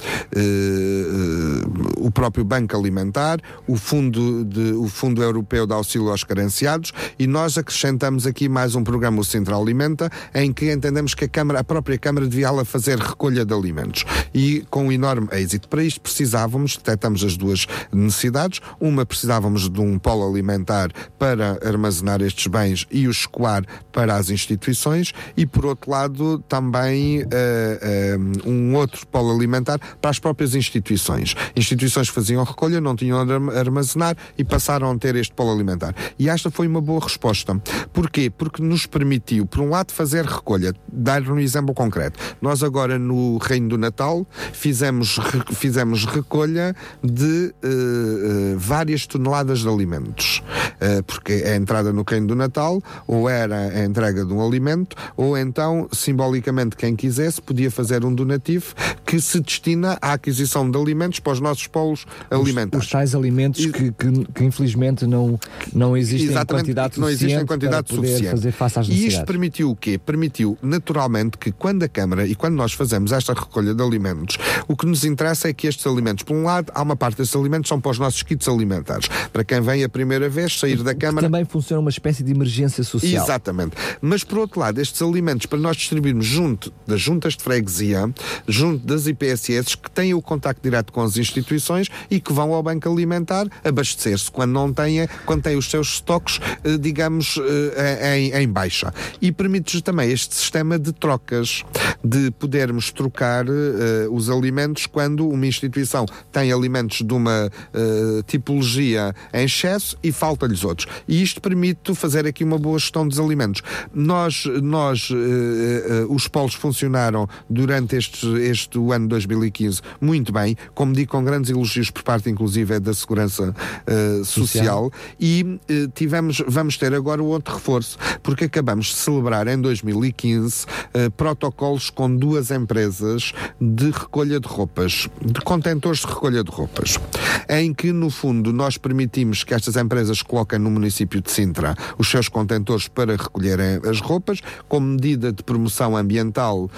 o próprio Banco Alimentar, o Fundo, de, o Fundo Europeu de Auxílio aos Carenciados, e nós acrescentamos aqui mais um programa, o Central Alimenta, em que entendemos que a, Câmara, a própria Câmara devia fazer recolha de alimentos. E com um enorme êxito. Para isto precisávamos, detectamos as duas necessidades. Uma, precisávamos de um polo alimentar para armazenar estes bens e os escoar para as instituições e, por outro lado, também uh, uh, um outro polo alimentar para as próprias instituições. Instituições que faziam recolha, não tinham onde armazenar e passaram a ter este polo alimentar. E esta foi uma boa resposta. Porquê? Porque nos permitiu, por um lado, fazer recolha. Dar um exemplo concreto. Nós agora, no Reino do Natal, fizemos, fizemos recolha de uh, uh, várias toneladas de alimentos. Uh, porque a entrada no Reino do Natal ou era a entrega de um alimento, ou então, simbolicamente, quem quisesse podia fazer um donativo que se destina à aquisição de alimentos para os nossos polos os, alimentares. Os tais alimentos e, que, que, que, infelizmente não, não existem em quantidade não existem em quantidade suficiente. Fazer face às e isto permitiu o quê? Permitiu, naturalmente, que quando a Câmara e quando nós fazemos esta recolha de alimentos, o que nos interessa é que estes alimentos, por um lado, há uma parte destes alimentos são para os nossos kits alimentares. Para quem vem a primeira vez, sair da Câmara. Também funciona uma espécie de emergência social. Exatamente. Mas, por outro lado, estes alimentos, para nós distribuirmos junto das juntas de freguesia, junto das IPSS, que têm o contacto direto com as instituições e que vão ao banco alimentar abastecer-se quando não têm, quando têm os seus estoques, eh, digamos, eh, em, em baixa. E permite-nos também este sistema de trocas, de podermos trocar uh, os alimentos quando uma instituição tem alimentos de uma uh, tipologia em excesso e falta-lhes outros. E isto permite fazer aqui uma boa gestão dos alimentos. Nós, nós uh, os polos funcionaram durante este, este ano 2015 muito bem, como digo, com grandes elogios por parte, inclusive, da Segurança Social, Social. e tivemos, vamos ter agora o outro reforço, porque acabamos de celebrar em 2015 uh, protocolos com duas empresas de recolha de roupas, de contentores de recolha de roupas, em que, no fundo, nós permitimos que estas empresas coloquem no município de Sintra os seus contentores para recolherem as roupas, como medida de promoção ambiental uh,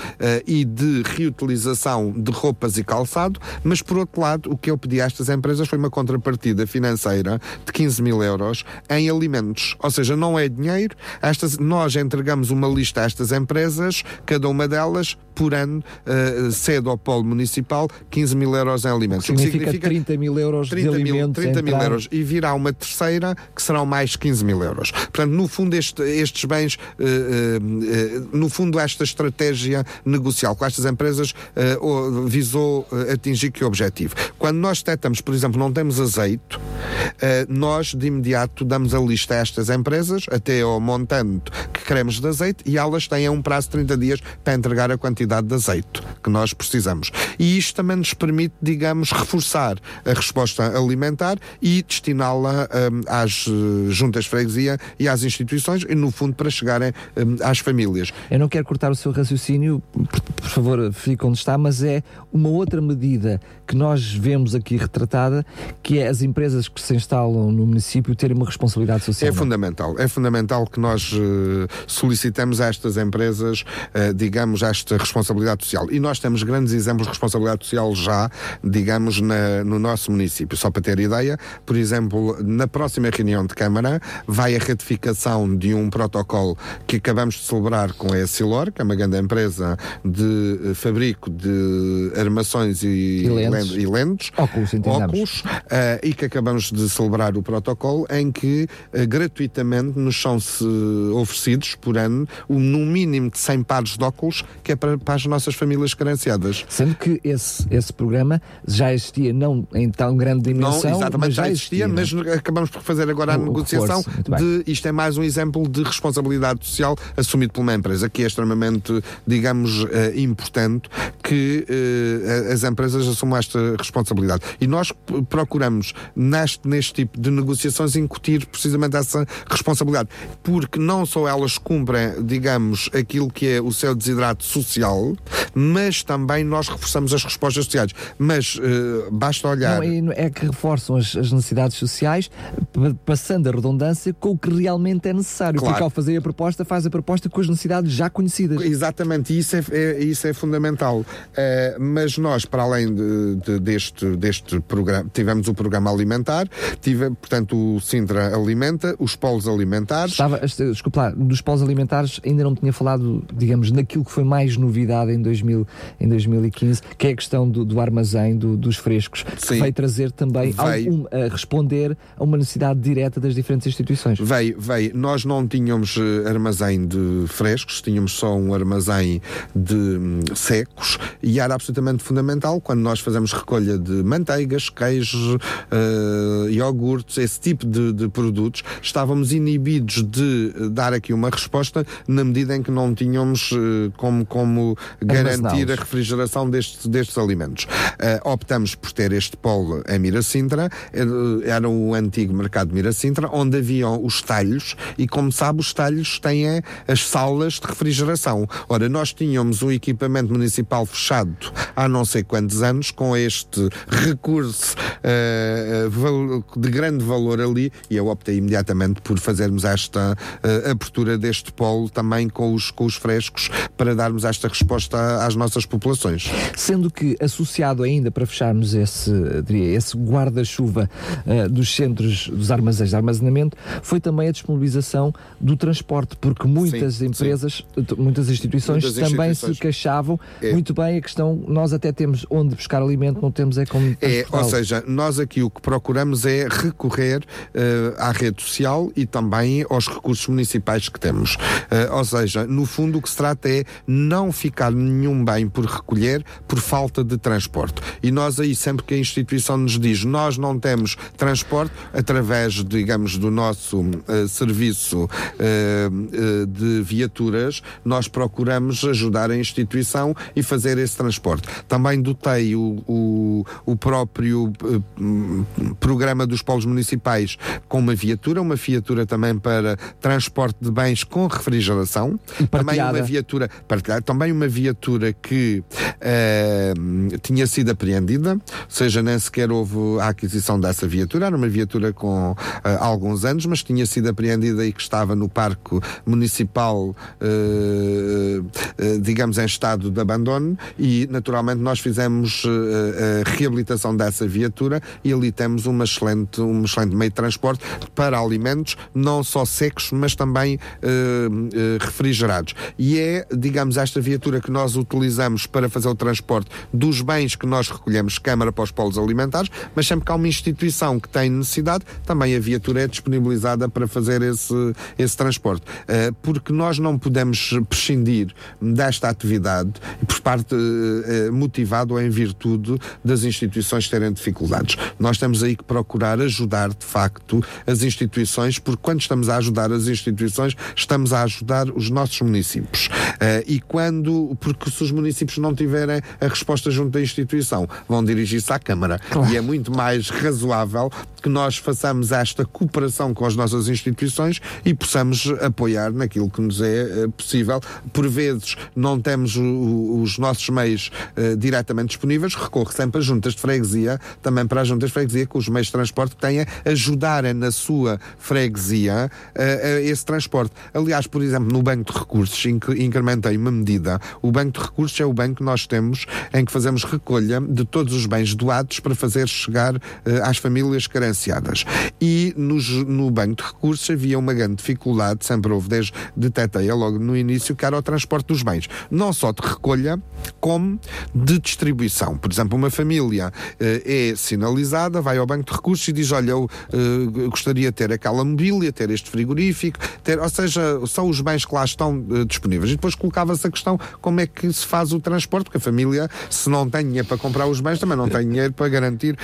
e de reutilização de roupas e calçado, mas, por outro lado, o que eu pedi a estas empresas foi uma contrapartida financeira de 15 mil euros em alimentos, ou seja, não é dinheiro, estas, nós entregamos uma lista a estas empresas, cada uma delas por ano uh, cede ao polo municipal 15 mil euros em alimentos. Significa, significa 30 mil euros 30 de mil, alimentos 30 mil euros. E virá uma terceira que serão mais 15 mil euros. Portanto, no fundo, este, estes bens, uh, uh, no fundo, esta estratégia negocial com estas empresas visou atingir que objetivo? Quando nós detectamos, por exemplo, não temos azeite, nós de imediato damos a lista a estas empresas, até ao montante que queremos de azeite, e elas têm um prazo de 30 dias para entregar a quantidade de azeite que nós precisamos. E isto também nos permite, digamos, reforçar a resposta alimentar e destiná-la um, às uh, juntas de freguesia e às instituições, e no fundo para chegarem um, às famílias. Eu não quero cortar o seu raciocínio, por, por favor, fique onde está, mas é uma outra medida que nós vemos aqui retratada, que é as empresas que se instalam no município terem uma responsabilidade social. É fundamental, é fundamental que nós uh, solicitemos a estas empresas, uh, digamos, esta responsabilidade social. E nós temos grandes exemplos de responsabilidade social já, digamos, na, no nosso município. Só para ter ideia, por exemplo, na próxima reunião de Câmara vai a ratificação de um protocolo que acabamos de celebrar com a Essilor, que é uma grande empresa de uh, fabrico de armações e, e lentes e lentes, óculos, óculos uh, e que acabamos de celebrar o protocolo em que uh, gratuitamente nos são oferecidos por ano um, no mínimo de 100 pares de óculos que é para, para as nossas famílias carenciadas. Sendo que esse, esse programa já existia não em tão grande dimensão, não, exatamente, mas já existia, existia mas acabamos por fazer agora a o, negociação o de isto é mais um exemplo de responsabilidade social assumido por uma empresa que é extremamente, digamos, uh, importante que as empresas assumam esta esta responsabilidade. E nós procuramos, neste, neste tipo de negociações, incutir precisamente essa responsabilidade, porque não só elas cumprem, digamos, aquilo que é o seu desidrato social, mas também nós reforçamos as respostas sociais. Mas uh, basta olhar. Não, é que reforçam as, as, necessidades sociais, passando a redundância com o que realmente é necessário. Claro. Porque ao fazer a proposta, faz a proposta com as necessidades já conhecidas. Exatamente, isso é, é isso é fundamental. Uh, mas nós, para além de, de, deste, deste programa. Tivemos o programa alimentar, tive, portanto, o Sintra Alimenta, os polos alimentares. Estava, desculpa lá, dos polos alimentares ainda não tinha falado, digamos, naquilo que foi mais novidade em, 2000, em 2015, que é a questão do, do armazém, do, dos frescos, Sim. que veio trazer também veio. A responder a uma necessidade direta das diferentes instituições. Veio, veio. Nós não tínhamos uh, armazém de frescos, tínhamos só um armazém de um, secos e era absolutamente fundamental quando nós fazemos recolha de manteigas, queijos, uh, iogurtes, esse tipo de, de, produtos, estávamos inibidos de dar aqui uma resposta na medida em que não tínhamos uh, como, garantir a refrigeração destes, destes alimentos. Uh, optamos por ter este polo em Miracintra, era o antigo mercado de Miracintra, onde haviam os talhos e, como sabe, os talhos têm as salas de refrigeração. Ora, nós tínhamos o equipamento municipal fechado há não sei quantos anos, com este recurso uh, de grande valor ali e eu optei imediatamente por fazermos esta uh, abertura deste polo também com os, com os frescos para darmos esta resposta às nossas populações. Sendo que associado ainda para fecharmos esse, diria, esse guarda-chuva uh, dos centros dos armazéns de armazenamento foi também a disponibilização do transporte, porque muitas sim, empresas, sim. muitas instituições muitas também instituições. se queixavam é. muito bem a questão, nós até temos onde buscar alimentos não temos é como. É, ou seja, nós aqui o que procuramos é recorrer uh, à rede social e também aos recursos municipais que temos. Uh, ou seja, no fundo o que se trata é não ficar nenhum bem por recolher por falta de transporte. E nós aí, sempre que a instituição nos diz nós não temos transporte, através, digamos, do nosso uh, serviço de viaturas, nós procuramos ajudar a instituição e fazer esse transporte. Também dotei o, o o, próprio uh, programa dos polos municipais com uma viatura, uma viatura também para transporte de bens com refrigeração, também uma viatura partilhada, também uma viatura que uh, tinha sido apreendida, ou seja, nem sequer houve a aquisição dessa viatura, era uma viatura com uh, alguns anos, mas tinha sido apreendida e que estava no parque municipal, digamos, em estado de abandono e naturalmente nós fizemos a reabilitação dessa viatura e ali temos uma excelente, um excelente meio de transporte para alimentos, não só secos, mas também uh, uh, refrigerados. E é, digamos, esta viatura que nós utilizamos para fazer o transporte dos bens que nós recolhemos Câmara para os polos alimentares, mas sempre que há uma instituição que tem necessidade, também a viatura é disponibilizada para fazer esse, esse transporte. Uh, porque nós não podemos prescindir desta atividade por parte uh, motivado ou em virtude das instituições terem dificuldades. Nós temos aí que procurar ajudar, de facto, as instituições, porque quando estamos a ajudar as instituições, estamos a ajudar os nossos municípios. Uh, e quando, porque se os municípios não tiverem a resposta junto da instituição, vão dirigir-se à Câmara. Claro. E é muito mais razoável que nós façamos esta cooperação com as nossas instituições e possamos apoiar naquilo que nos é uh, possível. Por vezes não temos os nossos meios uh, diretamente disponíveis, recorre sempre a juntas de freguesia, também para as juntas de freguesia, com os meios de transporte que tenha, ajudarem na sua freguesia uh, esse transporte. Aliás, por exemplo, no Banco de Recursos, inc incrementei uma medida. O Banco de Recursos é o banco que nós temos em que fazemos recolha de todos os bens doados para fazer chegar às famílias carenciadas. E nos, no Banco de Recursos havia uma grande dificuldade, sempre houve, desde detetei logo no início, que era o transporte dos bens. Não só de recolha, como de distribuição. Por exemplo, uma família uh, é sinalizada, vai ao Banco de Recursos e diz: Olha, eu uh, gostaria de ter aquela mobília, ter este frigorífico, ter, ou seja, são os bens que lá estão uh, disponíveis. E depois colocava-se a questão como é que se faz o transporte, porque a família, se não tem dinheiro para comprar os bens, também não tem dinheiro para garantir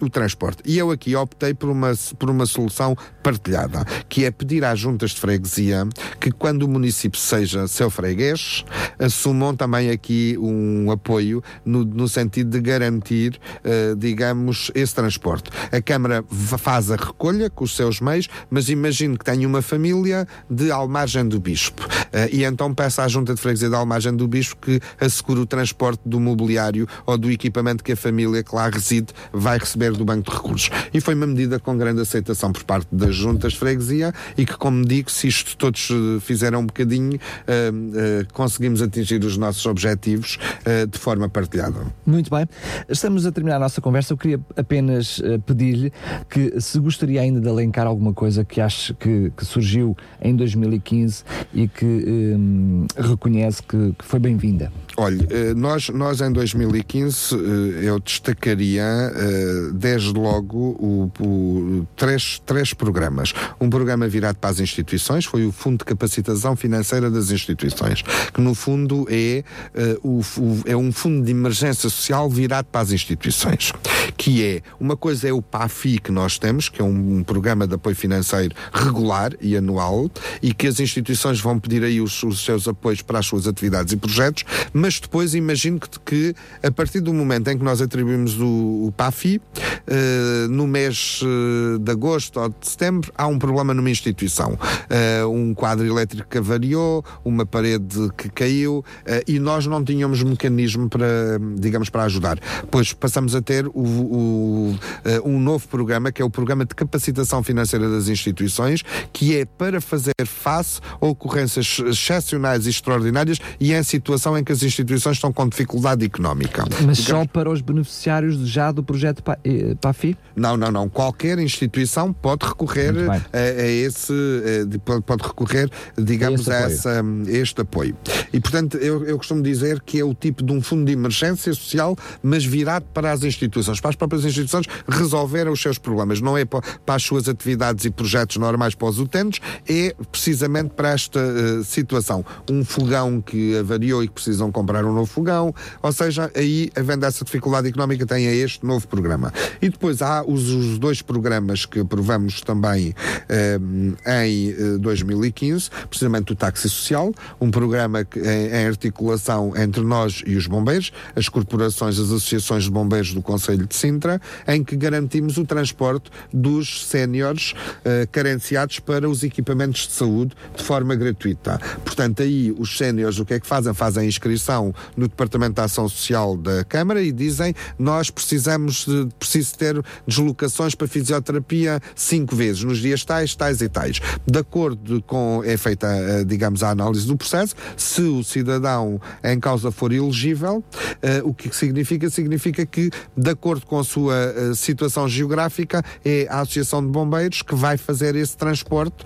o transporte. E eu aqui optei por uma, por uma solução partilhada, que é pedir às juntas de freguesia que, quando o município seja seu freguês, assumam também aqui um apoio no, no sentido de garantir, uh, digamos, esse transporte. A Câmara faz a recolha com os seus meios, mas imagine que tenha uma família de Almagem do Bispo. Uh, e então peça à Junta de Freguesia de Almagem do Bispo que assegure o transporte do mobiliário ou do equipamento que a família que lá reside vai receber do Banco de Recursos. E foi uma medida com grande aceitação por parte das juntas de freguesia e que, como digo, se isto todos eh, fizeram um bocadinho, uh, uh, conseguimos atingir os nossos objetivos uh, de forma partilhada. Muito bem. Estamos a terminar a nossa conversa. Eu queria apenas pedir-lhe que se gostaria ainda de alencar alguma coisa que acho que, que surgiu em 2015 e que um, reconhece que, que foi bem-vinda. Olha, nós, nós em 2015 eu destacaria desde logo o, o, três, três programas. Um programa virado para as instituições, foi o Fundo de Capacitação Financeira das Instituições, que no fundo é, o, é um fundo de emergência social virado para as instituições, que é, uma coisa é o PAFI que nós temos, que é um, um programa de apoio financeiro regular e anual, e que as instituições vão pedir aí os, os seus apoios para as suas atividades e projetos, mas depois imagino que, que a partir do momento em que nós atribuímos o, o PAFI, uh, no mês uh, de agosto ou de setembro, há um problema numa instituição. um quadro elétrico que avariou, uma parede que caiu e nós não tínhamos mecanismo para, digamos, para ajudar. Pois passamos a ter o, o, um novo programa, que é o Programa de Capacitação Financeira das Instituições, que é para fazer face a ocorrências excepcionais e extraordinárias e em situação em que as instituições estão com dificuldade económica. Mas digamos, só para os beneficiários já do projeto PAFI? Não, não, não. Qualquer instituição pode recorrer a, a, esse, a, pode recorrer, digamos, a, essa, este apoio. E, portanto, eu, eu costumo dizer que é o tipo de um fundo de emergência social, mas virado para as instituições, para as próprias instituições resolverem os seus problemas. Não é para, para as suas atividades e projetos normais para os utentes, é precisamente para esta uh, situação. Um fogão que avariou e que precisam comprar um novo fogão, ou seja, aí, havendo essa dificuldade económica, tem este novo programa. E depois há os, os dois programas que aprovamos também uh, em 2015, eh, precisamente o táxi social, um programa que, em, em articulação entre nós e os bombeiros, as corporações, as associações de bombeiros do Conselho de Sintra, em que garantimos o transporte dos séniores uh, carenciados para os equipamentos de saúde de forma gratuita. Portanto, aí os séniores o que é que fazem? Fazem inscrição no Departamento da Ação Social da Câmara e dizem nós precisamos de, preciso ter deslocação internações para fisioterapia cinco vezes, nos dias tais, tais e tais. De acordo com, é feita, eh, digamos, a análise do processo, se o cidadão em causa for elegível, uh, o que significa? Significa que, de acordo com a sua uh, situação geográfica, é a Associação de Bombeiros que vai fazer esse transporte,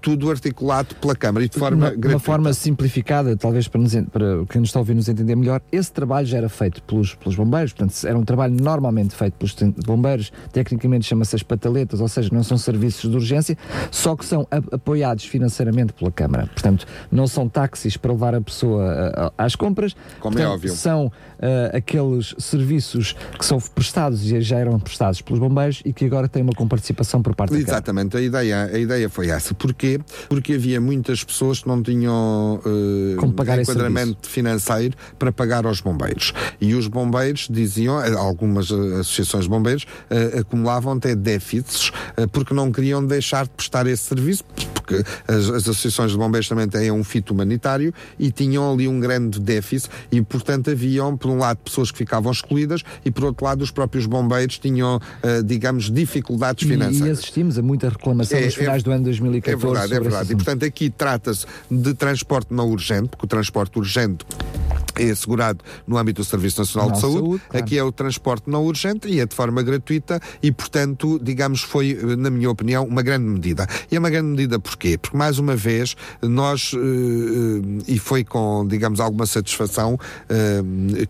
tudo articulado pela Câmara e de forma uma, uma forma simplificada, talvez para, nos, para quem nos está a ouvir nos entender melhor, esse trabalho já era feito pelos, pelos bombeiros, portanto, era um trabalho normalmente feito pelos bombeiros, tecnicamente chama-se as pataletas, ou seja, não são serviços de urgência, só que são apoiados financeiramente pela Câmara. Portanto, não são táxis para levar a pessoa às compras, Como é portanto, óbvio. são uh, aqueles serviços que são prestados e já eram prestados pelos bombeiros e que agora têm uma comparticipação por parte da Câmara. Exatamente, a ideia, a ideia foi essa. Porquê? Porque havia muitas pessoas que não tinham uh, Como pagar enquadramento financeiro para pagar aos bombeiros. E os bombeiros diziam, eh, algumas uh, associações de bombeiros uh, acumulavam até déficits porque não queriam deixar de prestar esse serviço, porque as, as associações de bombeiros também têm um fito humanitário e tinham ali um grande déficit e, portanto, haviam, por um lado, pessoas que ficavam excluídas e, por outro lado, os próprios bombeiros tinham, digamos, dificuldades financeiras. E, e assistimos a muita reclamação É, nos finais é- do ano 2014. É verdade, é verdade. E portanto aqui trata-se de transporte não urgente, porque o transporte urgente é assegurado no âmbito do Serviço Nacional de Não, Saúde. saúde, claro. Aqui é o transporte não urgente e é de forma gratuita e, portanto, digamos, foi, eh, na minha opinião, uma grande medida. E é uma grande medida porquê? Porque, mais uma vez, nós, eh, eh, e foi com, digamos, alguma satisfação,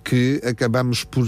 que acabamos por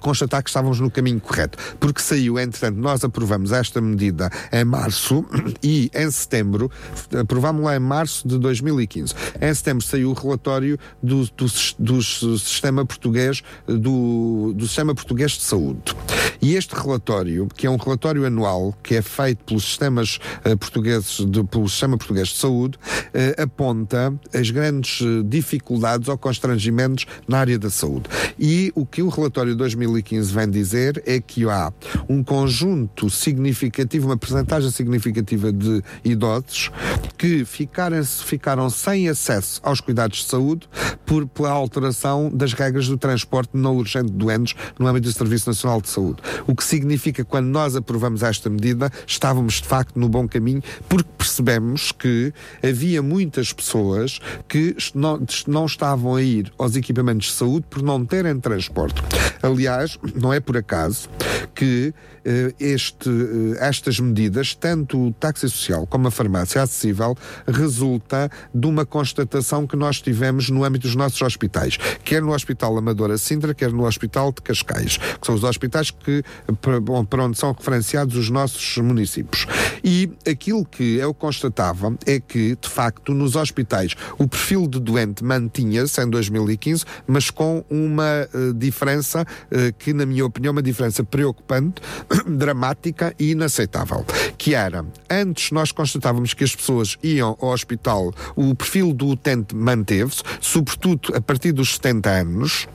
constatar que estávamos no caminho correto. Porque saiu, entretanto, nós aprovamos esta medida em março *clears throat* e em setembro, aprovámos lá em março de 2015. Em setembro saiu o relatório do, do, do sistema português do, do sistema português de saúde. E este relatório, que é um relatório anual que é feito pelos sistemas eh, portugueses, de, pelo sistema português de saúde, eh, aponta as grandes eh, dificuldades ou constrangimentos na área da saúde. E o que o relatório de 2015 vem dizer é que há um conjunto significativo, uma percentagem significativa de idosos que ficaram, ficaram sem acesso aos cuidados de saúde por, pela alteração das regras do transporte não urgente de doentes no âmbito do Serviço Nacional de Saúde. O que significa que quando nós aprovamos esta medida, estávamos de facto no bom caminho, porque percebemos que havia muitas pessoas que não, não estavam a ir aos equipamentos de saúde por não terem transporte. Aliás, não é por acaso que este, eh, estas medidas, tanto o táxi social como a farmácia acessível, resulta de uma constatação que nós tivemos no âmbito dos nossos hospitais, quer no Hospital Amadora Sintra, quer no Hospital de Cascais, que são os hospitais que, para, onde são referenciados os nossos municípios. E aquilo que eu constatava é que, de facto, nos hospitais o perfil de doente mantinha-se em 2015, mas com uma eh, diferença eh, que, na minha opinião, é uma diferença preocupante, *coughs* dramática e inaceitável. Que era, antes nós constatávamos que as pessoas iam ao hospital, o perfil do utente manteve-se, sobretudo a partir dos 70 anos.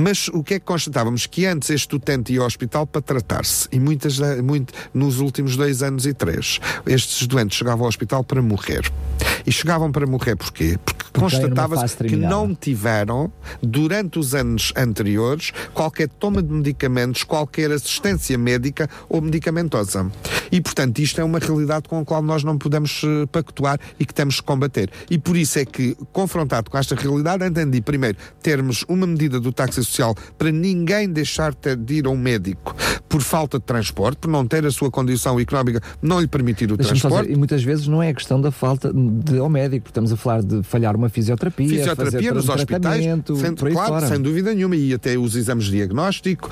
Mas o que é que constatávamos? Que antes este utente ia ao hospital para tratar-se. E muitas, muito, nos últimos dois anos e três, estes doentes chegavam ao hospital para morrer. E chegavam para morrer porquê? Porque Porque constatava-se que não tiveram, durante os anos anteriores, qualquer toma de medicamentos, qualquer assistência médica ou medicamentosa. E, portanto, isto é uma realidade com a qual nós não podemos eh, pactuar e que temos que combater. E por isso é que, confrontado com esta realidade, entendi, primeiro, termos uma medida do táxi social para ninguém deixar de ir a um médico por falta de transporte, por não ter a sua condição económica, não lhe permitir o transporte. dizer, e muitas vezes não é a questão da falta de ao médico, porque estamos a falar de falhar uma fisioterapia, Fisioterapia nos tra- hospitais, sem, aí claro, fora. sem dúvida nenhuma, e até os exames de diagnóstico,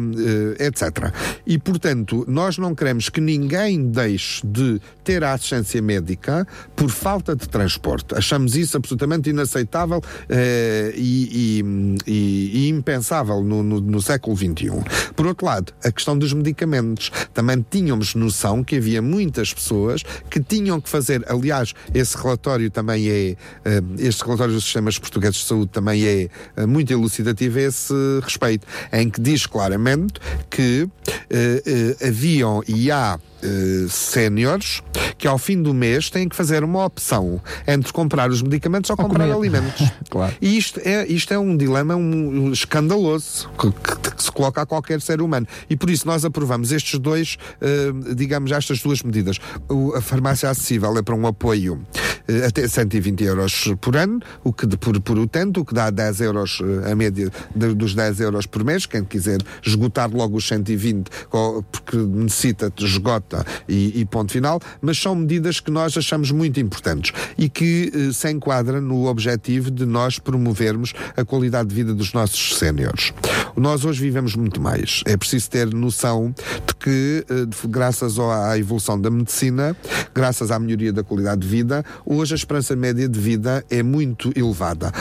hum, eh, etc. E, portanto, nós não queremos que ninguém deixe de ter a assistência médica por falta de transporte. Achamos isso absolutamente inaceitável eh, e, e- e- e impensável no, no- no século XXI. Por outro lado, a questão dos medicamentos. Também tínhamos noção que havia muitas pessoas que tinham que fazer, aliás, esse relatório também é, eh, este relatório dos sistemas portugueses de saúde também é eh, muito elucidativo a esse respeito, em que diz claramente que eh, eh, haviam e há eh, séniores que ao fim do mês têm que fazer uma opção entre comprar os medicamentos ou, Ou comprar comer. alimentos. *laughs* Claro. E isto é, isto é um dilema um, um escandaloso que, que- que se coloca a qualquer ser humano. E por isso nós aprovamos estes dois, eh, digamos, estas duas medidas. O- a farmácia acessível é para um apoio eh, até 120 euros por ano, o que de, por, por utente, o que dá 10 euros, a média de- dos 10 euros por mês. Quem quiser esgotar logo os 120, co- porque necessita, esgota e, e ponto final. Mas são medidas que nós achamos muito importantes e que eh, se enquadra no objetivo de nós promovermos a qualidade de vida dos nossos séniores. Nós hoje vivemos muito mais. É preciso ter noção de que, eh, graças à evolução da medicina, graças à melhoria da qualidade de vida, hoje a esperança média de vida é muito elevada.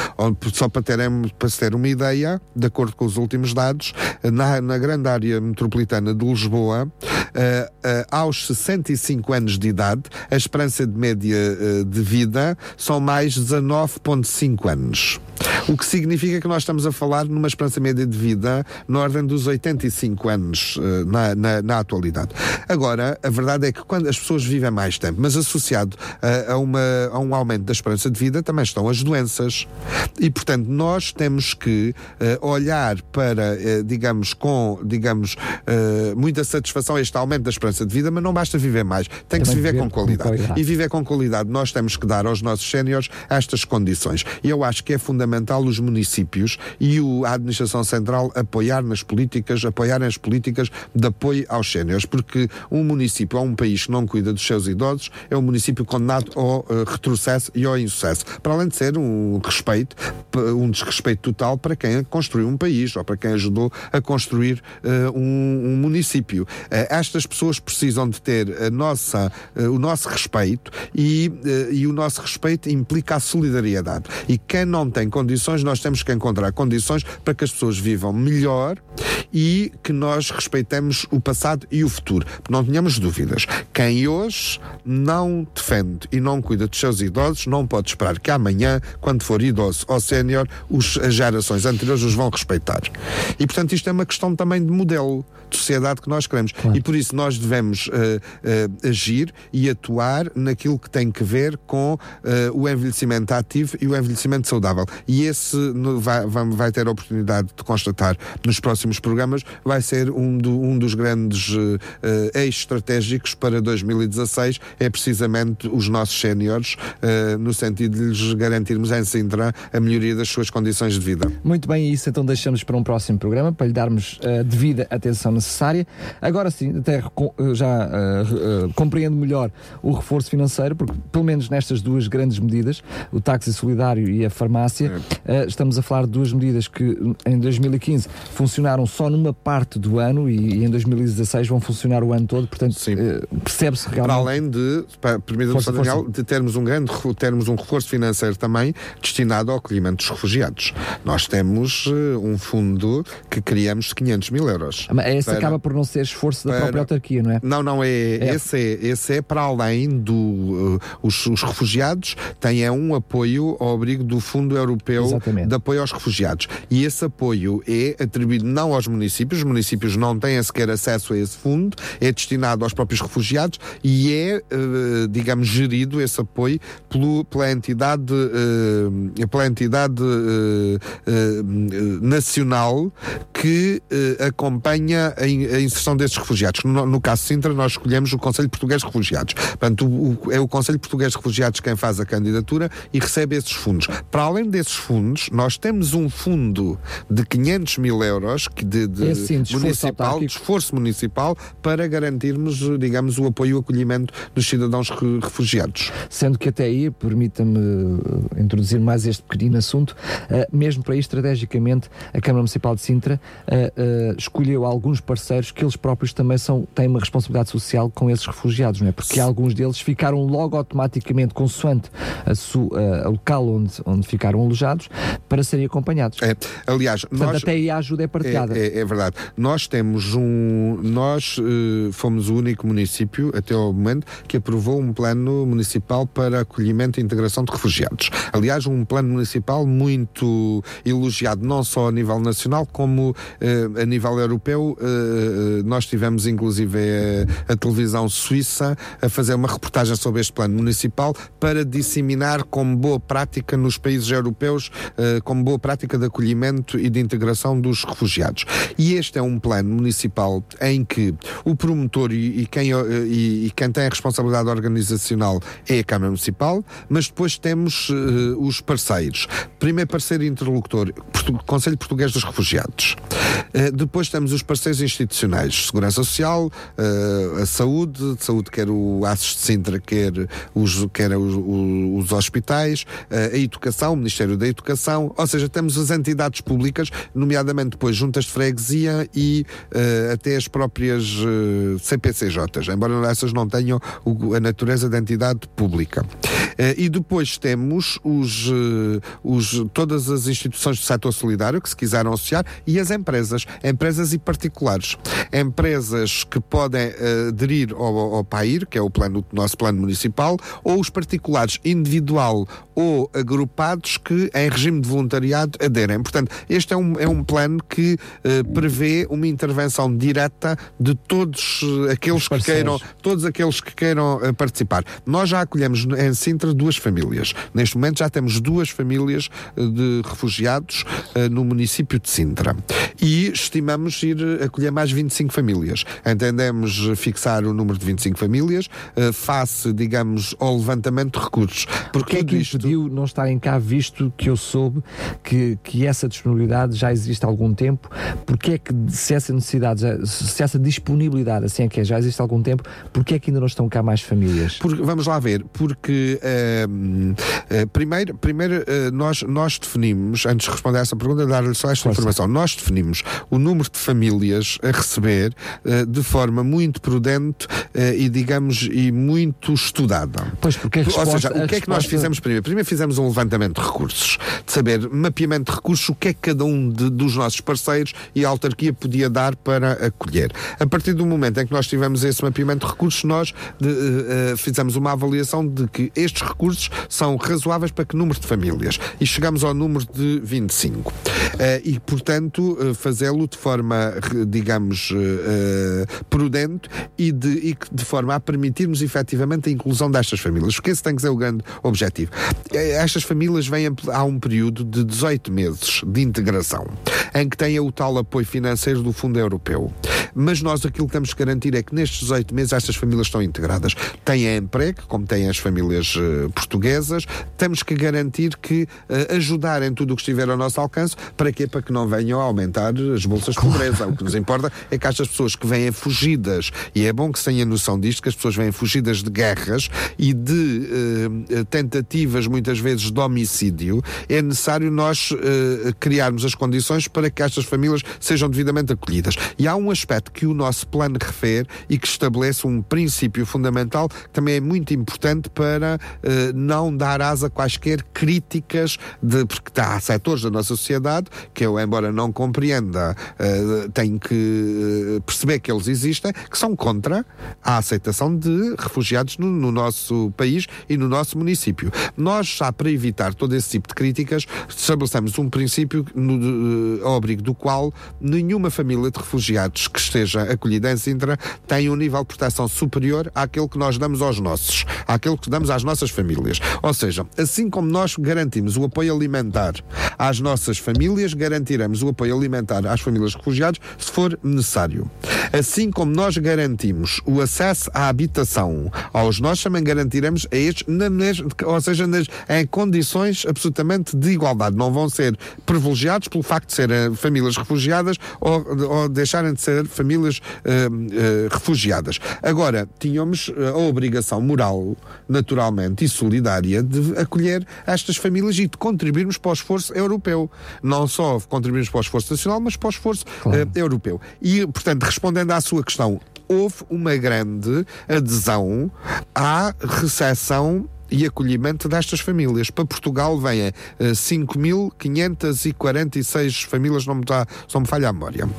Só para, terem, para ter uma ideia, de acordo com os últimos dados, na, na grande área metropolitana de Lisboa, eh, eh, aos 65 anos de idade, a esperança de média eh, de vida são mais 19,5 anos. O que significa que nós estamos a falar numa esperança média de vida na ordem dos 85 anos eh, na, na, na atualidade. Agora, a verdade é que quando as pessoas vivem mais tempo, mas associado a, a uma, a um aumento da esperança de vida, também estão as doenças. E, portanto, nós temos que eh, olhar para, eh, digamos, com, digamos, eh, muita satisfação este aumento da esperança de vida, mas não basta viver mais, tem que se Também viver viver com com qualidade. qualidade. E viver com qualidade, nós temos que dar aos nossos séniores estas condições. E eu acho que é fundamental os municípios e o- a administração central apoiar nas políticas, apoiarem as políticas de apoio aos séniores, porque um município ou um país que não cuida dos seus idosos é um município condenado ao eh, retrocesso e ao insucesso. Para além de ser um respeito, um desrespeito total para quem construiu um país ou para quem ajudou a construir eh, um, um município. Eh, estas pessoas precisam de ter a nossa, eh, o nosso respeito e, eh, e o nosso respeito implica a solidariedade. E quem não tem condições, nós temos que encontrar condições para que as pessoas vivam melhor e que nós respeitemos o passado e o futuro. Não tenhamos dúvidas. Quem hoje não defende e não cuida dos seus idosos, não pode esperar que amanhã, quando for idoso ou sénior, as gerações anteriores os vão respeitar. E, portanto, isto é uma questão também de modelo de sociedade que nós queremos. E por isso nós devemos eh, eh, agir e atuar naquilo que tem que ver com eh, o envelhecimento ativo e o envelhecimento saudável. E esse vai, vai, ter a oportunidade de constatar nos próximos programas, vai ser um, do- um dos grandes eh, eixos estratégicos para 2016, é precisamente os nossos séniores, eh, no sentido de lhes garantirmos em Sintra a melhoria das suas condições de vida. Muito bem, isso então deixamos para um próximo programa para lhe darmos a devida atenção necessária. Agora sim, até eh, já re- eh, compreendo melhor o reforço financeiro, porque pelo menos nestas duas grandes medidas, o táxi solidário e a farmácia, eh, estamos a falar de duas medidas que em 2015 funcionaram só numa parte do ano e, e em 2016 vão funcionar o ano todo, portanto percebe-se Para realmente. além de, permita-me só, Daniel, força. de termos um grande termos um reforço financeiro também destinado ao acolhimento dos refugiados. Nós temos um fundo que criamos de 500 mil euros. Mas Esse para- acaba por não ser esforço da para- própria autarquia, não é? Não, não, é, É. Esse, é esse é para além do. uh, os, os refugiados têm é um apoio ao abrigo do Fundo Europeu Exatamente. de Apoio aos Refugiados. E esse apoio é atribuído não aos municípios, os municípios não têm sequer acesso a esse fundo, é destinado aos próprios refugiados e é, uh, digamos, gerido esse apoio pelo, pela entidade, uh, pela entidade nacional que acompanha a, in- a inserção desses refugiados. No, no caso de Nós escolhemos o Conselho Português de Refugiados. Portanto, o- o- é o Conselho Português de Refugiados quem faz a candidatura e recebe esses fundos. Para além desses fundos, nós temos um fundo de 500 mil euros que de, de Esse sim, de esforço municipal, de esforço municipal para garantirmos, digamos, o apoio e o acolhimento dos cidadãos re- refugiados. Sendo que até aí, permita-me eh, introduzir mais este pequenino assunto, eh, mesmo para ir estrategicamente, a Câmara Municipal de Sintra eh, eh, escolheu alguns parceiros que eles próprios também são, têm uma responsabilidade social com esses refugiados, não é? Porque alguns deles ficaram logo automaticamente, consoante a, su, a local onde, onde ficaram alojados, para serem acompanhados. É, aliás, Portanto, nós, até aí a ajuda é partilhada. É, é, é verdade. Nós temos um. Nós uh, fomos o único município, até ao momento, que aprovou um plano municipal para acolhimento e integração de refugiados. Aliás, um plano municipal muito elogiado, não só a nível nacional, como uh, a nível europeu. Uh, nós tivemos, inclusive, a, televisão suíça a fazer uma reportagem sobre este plano municipal para disseminar como boa prática nos países europeus, como boa prática de acolhimento e de integração dos refugiados. E este é um plano municipal em que o promotor e, quem, e, e, quem tem a responsabilidade organizacional é a Câmara Municipal, mas depois temos uh, os parceiros. Primeiro parceiro interlocutor, Conselho Português dos Refugiados. Uh, depois temos os parceiros institucionais, Segurança Social, uh, a Saúde, saúde quer o ASES de Sintra, quer os, quer os, os, os hospitais, a Educação, o Ministério da Educação, ou seja, temos as entidades públicas, nomeadamente depois juntas de freguesia e até as próprias CPCJs, embora essas não tenham a natureza de entidade pública. E depois temos os, os, todas as instituições do setor solidário que se quiseram associar e as empresas, empresas e particulares. Empresas que podem aderir ao, ao PAIR, que é o, plano, o nosso plano municipal, ou os particulares individual ou agrupados que em regime de voluntariado aderem. Portanto, este é um, é um plano que uh, prevê uma intervenção direta de todos uh, aqueles que queiram, todos aqueles que queiram uh, participar. Nós já acolhemos em Sintra duas famílias. Neste momento já temos duas famílias de refugiados no município de Sintra. E estimamos ir acolher mais 25 famílias. Entendemos fixar o número de 25 famílias face, digamos, ao levantamento de recursos. Porque é que isto... impediu não estarem cá, visto que eu soube que, que essa disponibilidade já existe há algum tempo, porque é que se essa necessidade, se essa disponibilidade assim é que é, já existe há algum tempo, porque é que ainda não estão cá mais famílias? Porque, vamos lá ver, porque uh, uh, primeiro, primeiro uh, nós, nós definimos, antes de responder a essa pergunta, dar-lhe só esta Força. informação, nós definimos o número de famílias a receber de forma muito prudente e digamos e muito estudada. Pois, porque a resposta, Ou seja, o que é que resposta... nós fizemos primeiro? Primeiro fizemos um levantamento de recursos, de saber mapeamento de recursos, o que é que cada um de, dos nossos parceiros e a autarquia podia dar para acolher. A partir do momento em que nós tivemos esse mapeamento de recursos, nós de, uh, fizemos uma avaliação de que estes recursos são razoáveis para que número de famílias e chegamos ao número de 25. Uh, e, portanto, uh, fazê-lo de forma, digamos, prudente e de, e de forma a permitirmos efetivamente a inclusão destas famílias, porque esse tem que ser o grande objetivo. Estas famílias vêm há um período de 18 meses de integração, em que têm o tal apoio financeiro do Fundo Europeu. Mas nós aquilo que temos que garantir é que nestes 18 meses estas famílias estão integradas. Têm emprego, como têm as famílias uh, portuguesas, temos que garantir que uh, ajudar em tudo o que estiver ao nosso alcance, para quê? Para que não venham a aumentar as bolsas de pobreza. o que nos importa é que estas pessoas que vêm fugidas, e é bom que se tenha noção disto, que as pessoas vêm fugidas de guerras e de uh, tentativas muitas vezes de homicídio, é necessário nós criarmos as condições para que estas famílias sejam devidamente acolhidas. E há um aspecto que o nosso plano refere e que estabelece um princípio fundamental que também é muito importante para uh, não dar asa a quaisquer críticas de porque há setores da nossa sociedade que eu, embora não compreenda, uh, tenho que uh, perceber que eles existem, que são contra a aceitação de refugiados no, no nosso país e no nosso município. Nós, já para evitar todo esse tipo de críticas, estabelecemos um princípio no, ao abrigo do qual nenhuma família de refugiados que esteja acolhida em Sintra tem um nível de proteção superior àquele que nós damos aos nossos, àquele que damos às nossas famílias. Ou seja, assim como nós garantimos o apoio alimentar às nossas famílias, garantiremos o apoio alimentar às famílias de refugiados se for necessário. Assim como nós garantimos o acesso à habitação aos nossos, também garantiremos a estes, na, ou seja, nas, em condições absolutamente de igualdade. Não vão ser privilegiados pelo facto de serem famílias refugiadas ou, ou deixarem de ser famílias uh, uh, refugiadas. Agora, tínhamos eh, a obrigação moral, naturalmente, e solidária de acolher estas famílias e de contribuirmos para o esforço europeu. Não só contribuirmos para o esforço nacional, mas para o esforço claro. uh, europeu. E, portanto, respondendo à sua questão, houve uma grande adesão à recepção e acolhimento destas famílias. Para Portugal vêm uh, 5.546 famílias, não me, dá, só me falha a memória.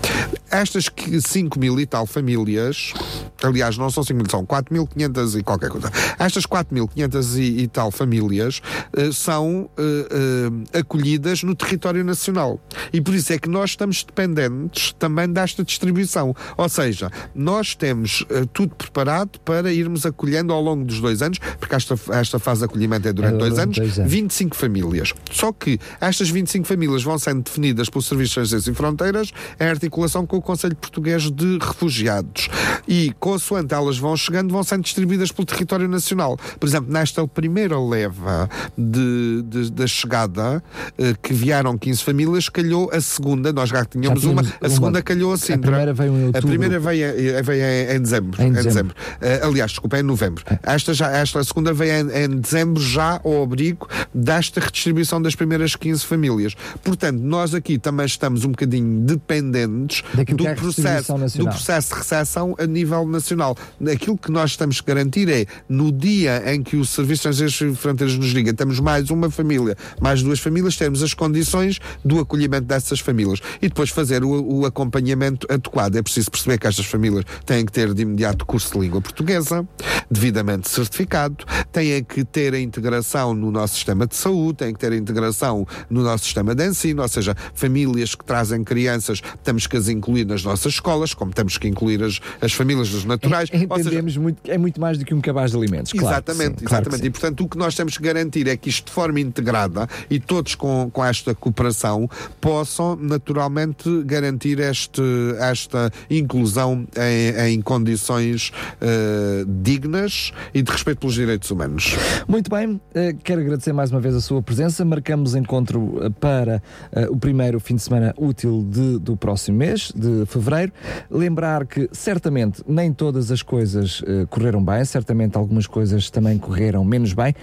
Estas 5 mil e tal famílias, aliás, não são 5 mil, são 4.500 e qualquer coisa. Estas 4.500 e, e tal famílias uh, são uh, acolhidas no território nacional. E por isso é que nós estamos dependentes também desta distribuição. Ou seja, nós temos tudo preparado para irmos acolhendo ao longo dos dois anos, porque esta, esta fase de acolhimento é durante é dois, anos, dois anos, 25 famílias. Só que estas 25 famílias vão sendo definidas pelo Serviço de Estrangeiros e Fronteiras em articulação com o Conselho Português de Refugiados. E, consoante elas vão chegando, vão sendo distribuídas pelo território nacional. Por exemplo, nesta primeira leva de, de da chegada, eh, que vieram 15 famílias, calhou a segunda, nós já tínhamos, já uma, a segunda calhou a Sintra. A primeira veio em outubro. A primeira veio, veio em, em dezembro. Em dezembro. Em dezembro. Uh, aliás, desculpa, em novembro. É. Esta, já, esta segunda veio em, em dezembro, já ao abrigo desta redistribuição das primeiras 15 famílias. Portanto, nós aqui também estamos um bocadinho dependentes do é processo, do processo de recepção a nível nacional. Aquilo que nós estamos a garantir é, no dia em que o Serviço de Estrangeiros e Fronteiras nos diga temos mais uma família, mais duas famílias, temos as condições do acolhimento dessas famílias e depois fazer o, o acompanhamento adequado. É preciso perceber que estas famílias têm que ter de imediato curso de língua portuguesa, devidamente certificado, têm que ter a integração no nosso sistema de saúde, têm que ter a integração no nosso sistema de ensino, ou seja, famílias que trazem crianças, temos que as incluir nas nossas escolas, como temos que incluir as, as famílias dos naturais. Entendemos seja, muito, é muito mais do que um cabaz de alimentos. Claro, exatamente, sim, exatamente. Claro e portanto o que nós temos que garantir é que isto de forma integrada e todos com, com esta cooperação possam naturalmente garantir este, esta inclusão em, em condições uh, dignas e de respeito pelos direitos humanos. Muito bem, uh, quero agradecer mais uma vez a sua presença. Marcamos encontro uh, para o primeiro fim de semana útil de, do próximo mês, de fevereiro. Lembrar que certamente nem todas as coisas correram bem, certamente algumas coisas também correram menos bem.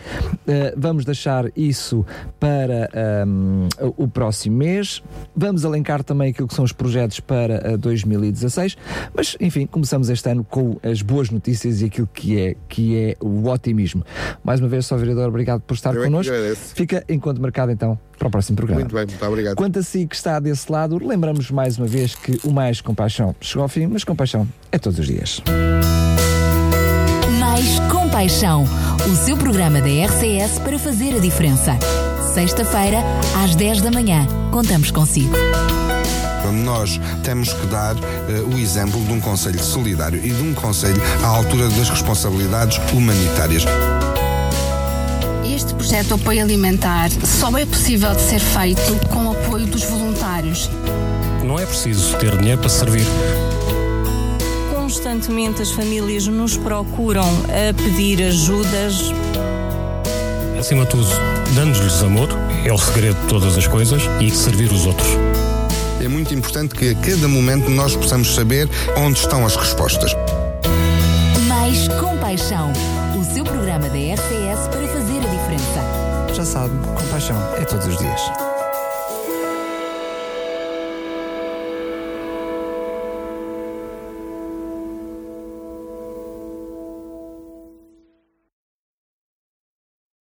vamos deixar isso para um, o próximo mês. Vamos elencar também aquilo que são os projetos para 2016, mas enfim, começamos este ano com as boas notícias e aquilo que é, que é o otimismo. Mais uma vez, só vereador, obrigado por estar Eu é connosco. Fica enquanto marcado então para o próximo programa. Muito bem, muito obrigado. Quanto a si que está desse lado, lembramos mais uma vez que o Mais Compaixão chegou ao fim, mas compaixão é todos os dias. Mais Compaixão, o seu programa da RCS para fazer a diferença. Sexta-feira, às 10 da manhã. Contamos consigo. Nós temos que dar uh, o exemplo de um Conselho solidário e de um Conselho à altura das responsabilidades humanitárias. Este projeto de apoio alimentar só é possível de ser feito com o apoio dos voluntários. Não é preciso ter dinheiro para servir. Constantemente as famílias nos procuram a pedir ajudas acima de tudo, dando-lhes amor, é o segredo de todas as coisas, e servir os outros. É muito importante que a cada momento nós possamos saber onde estão as respostas. Mais compaixão. Compaixão é todos os dias.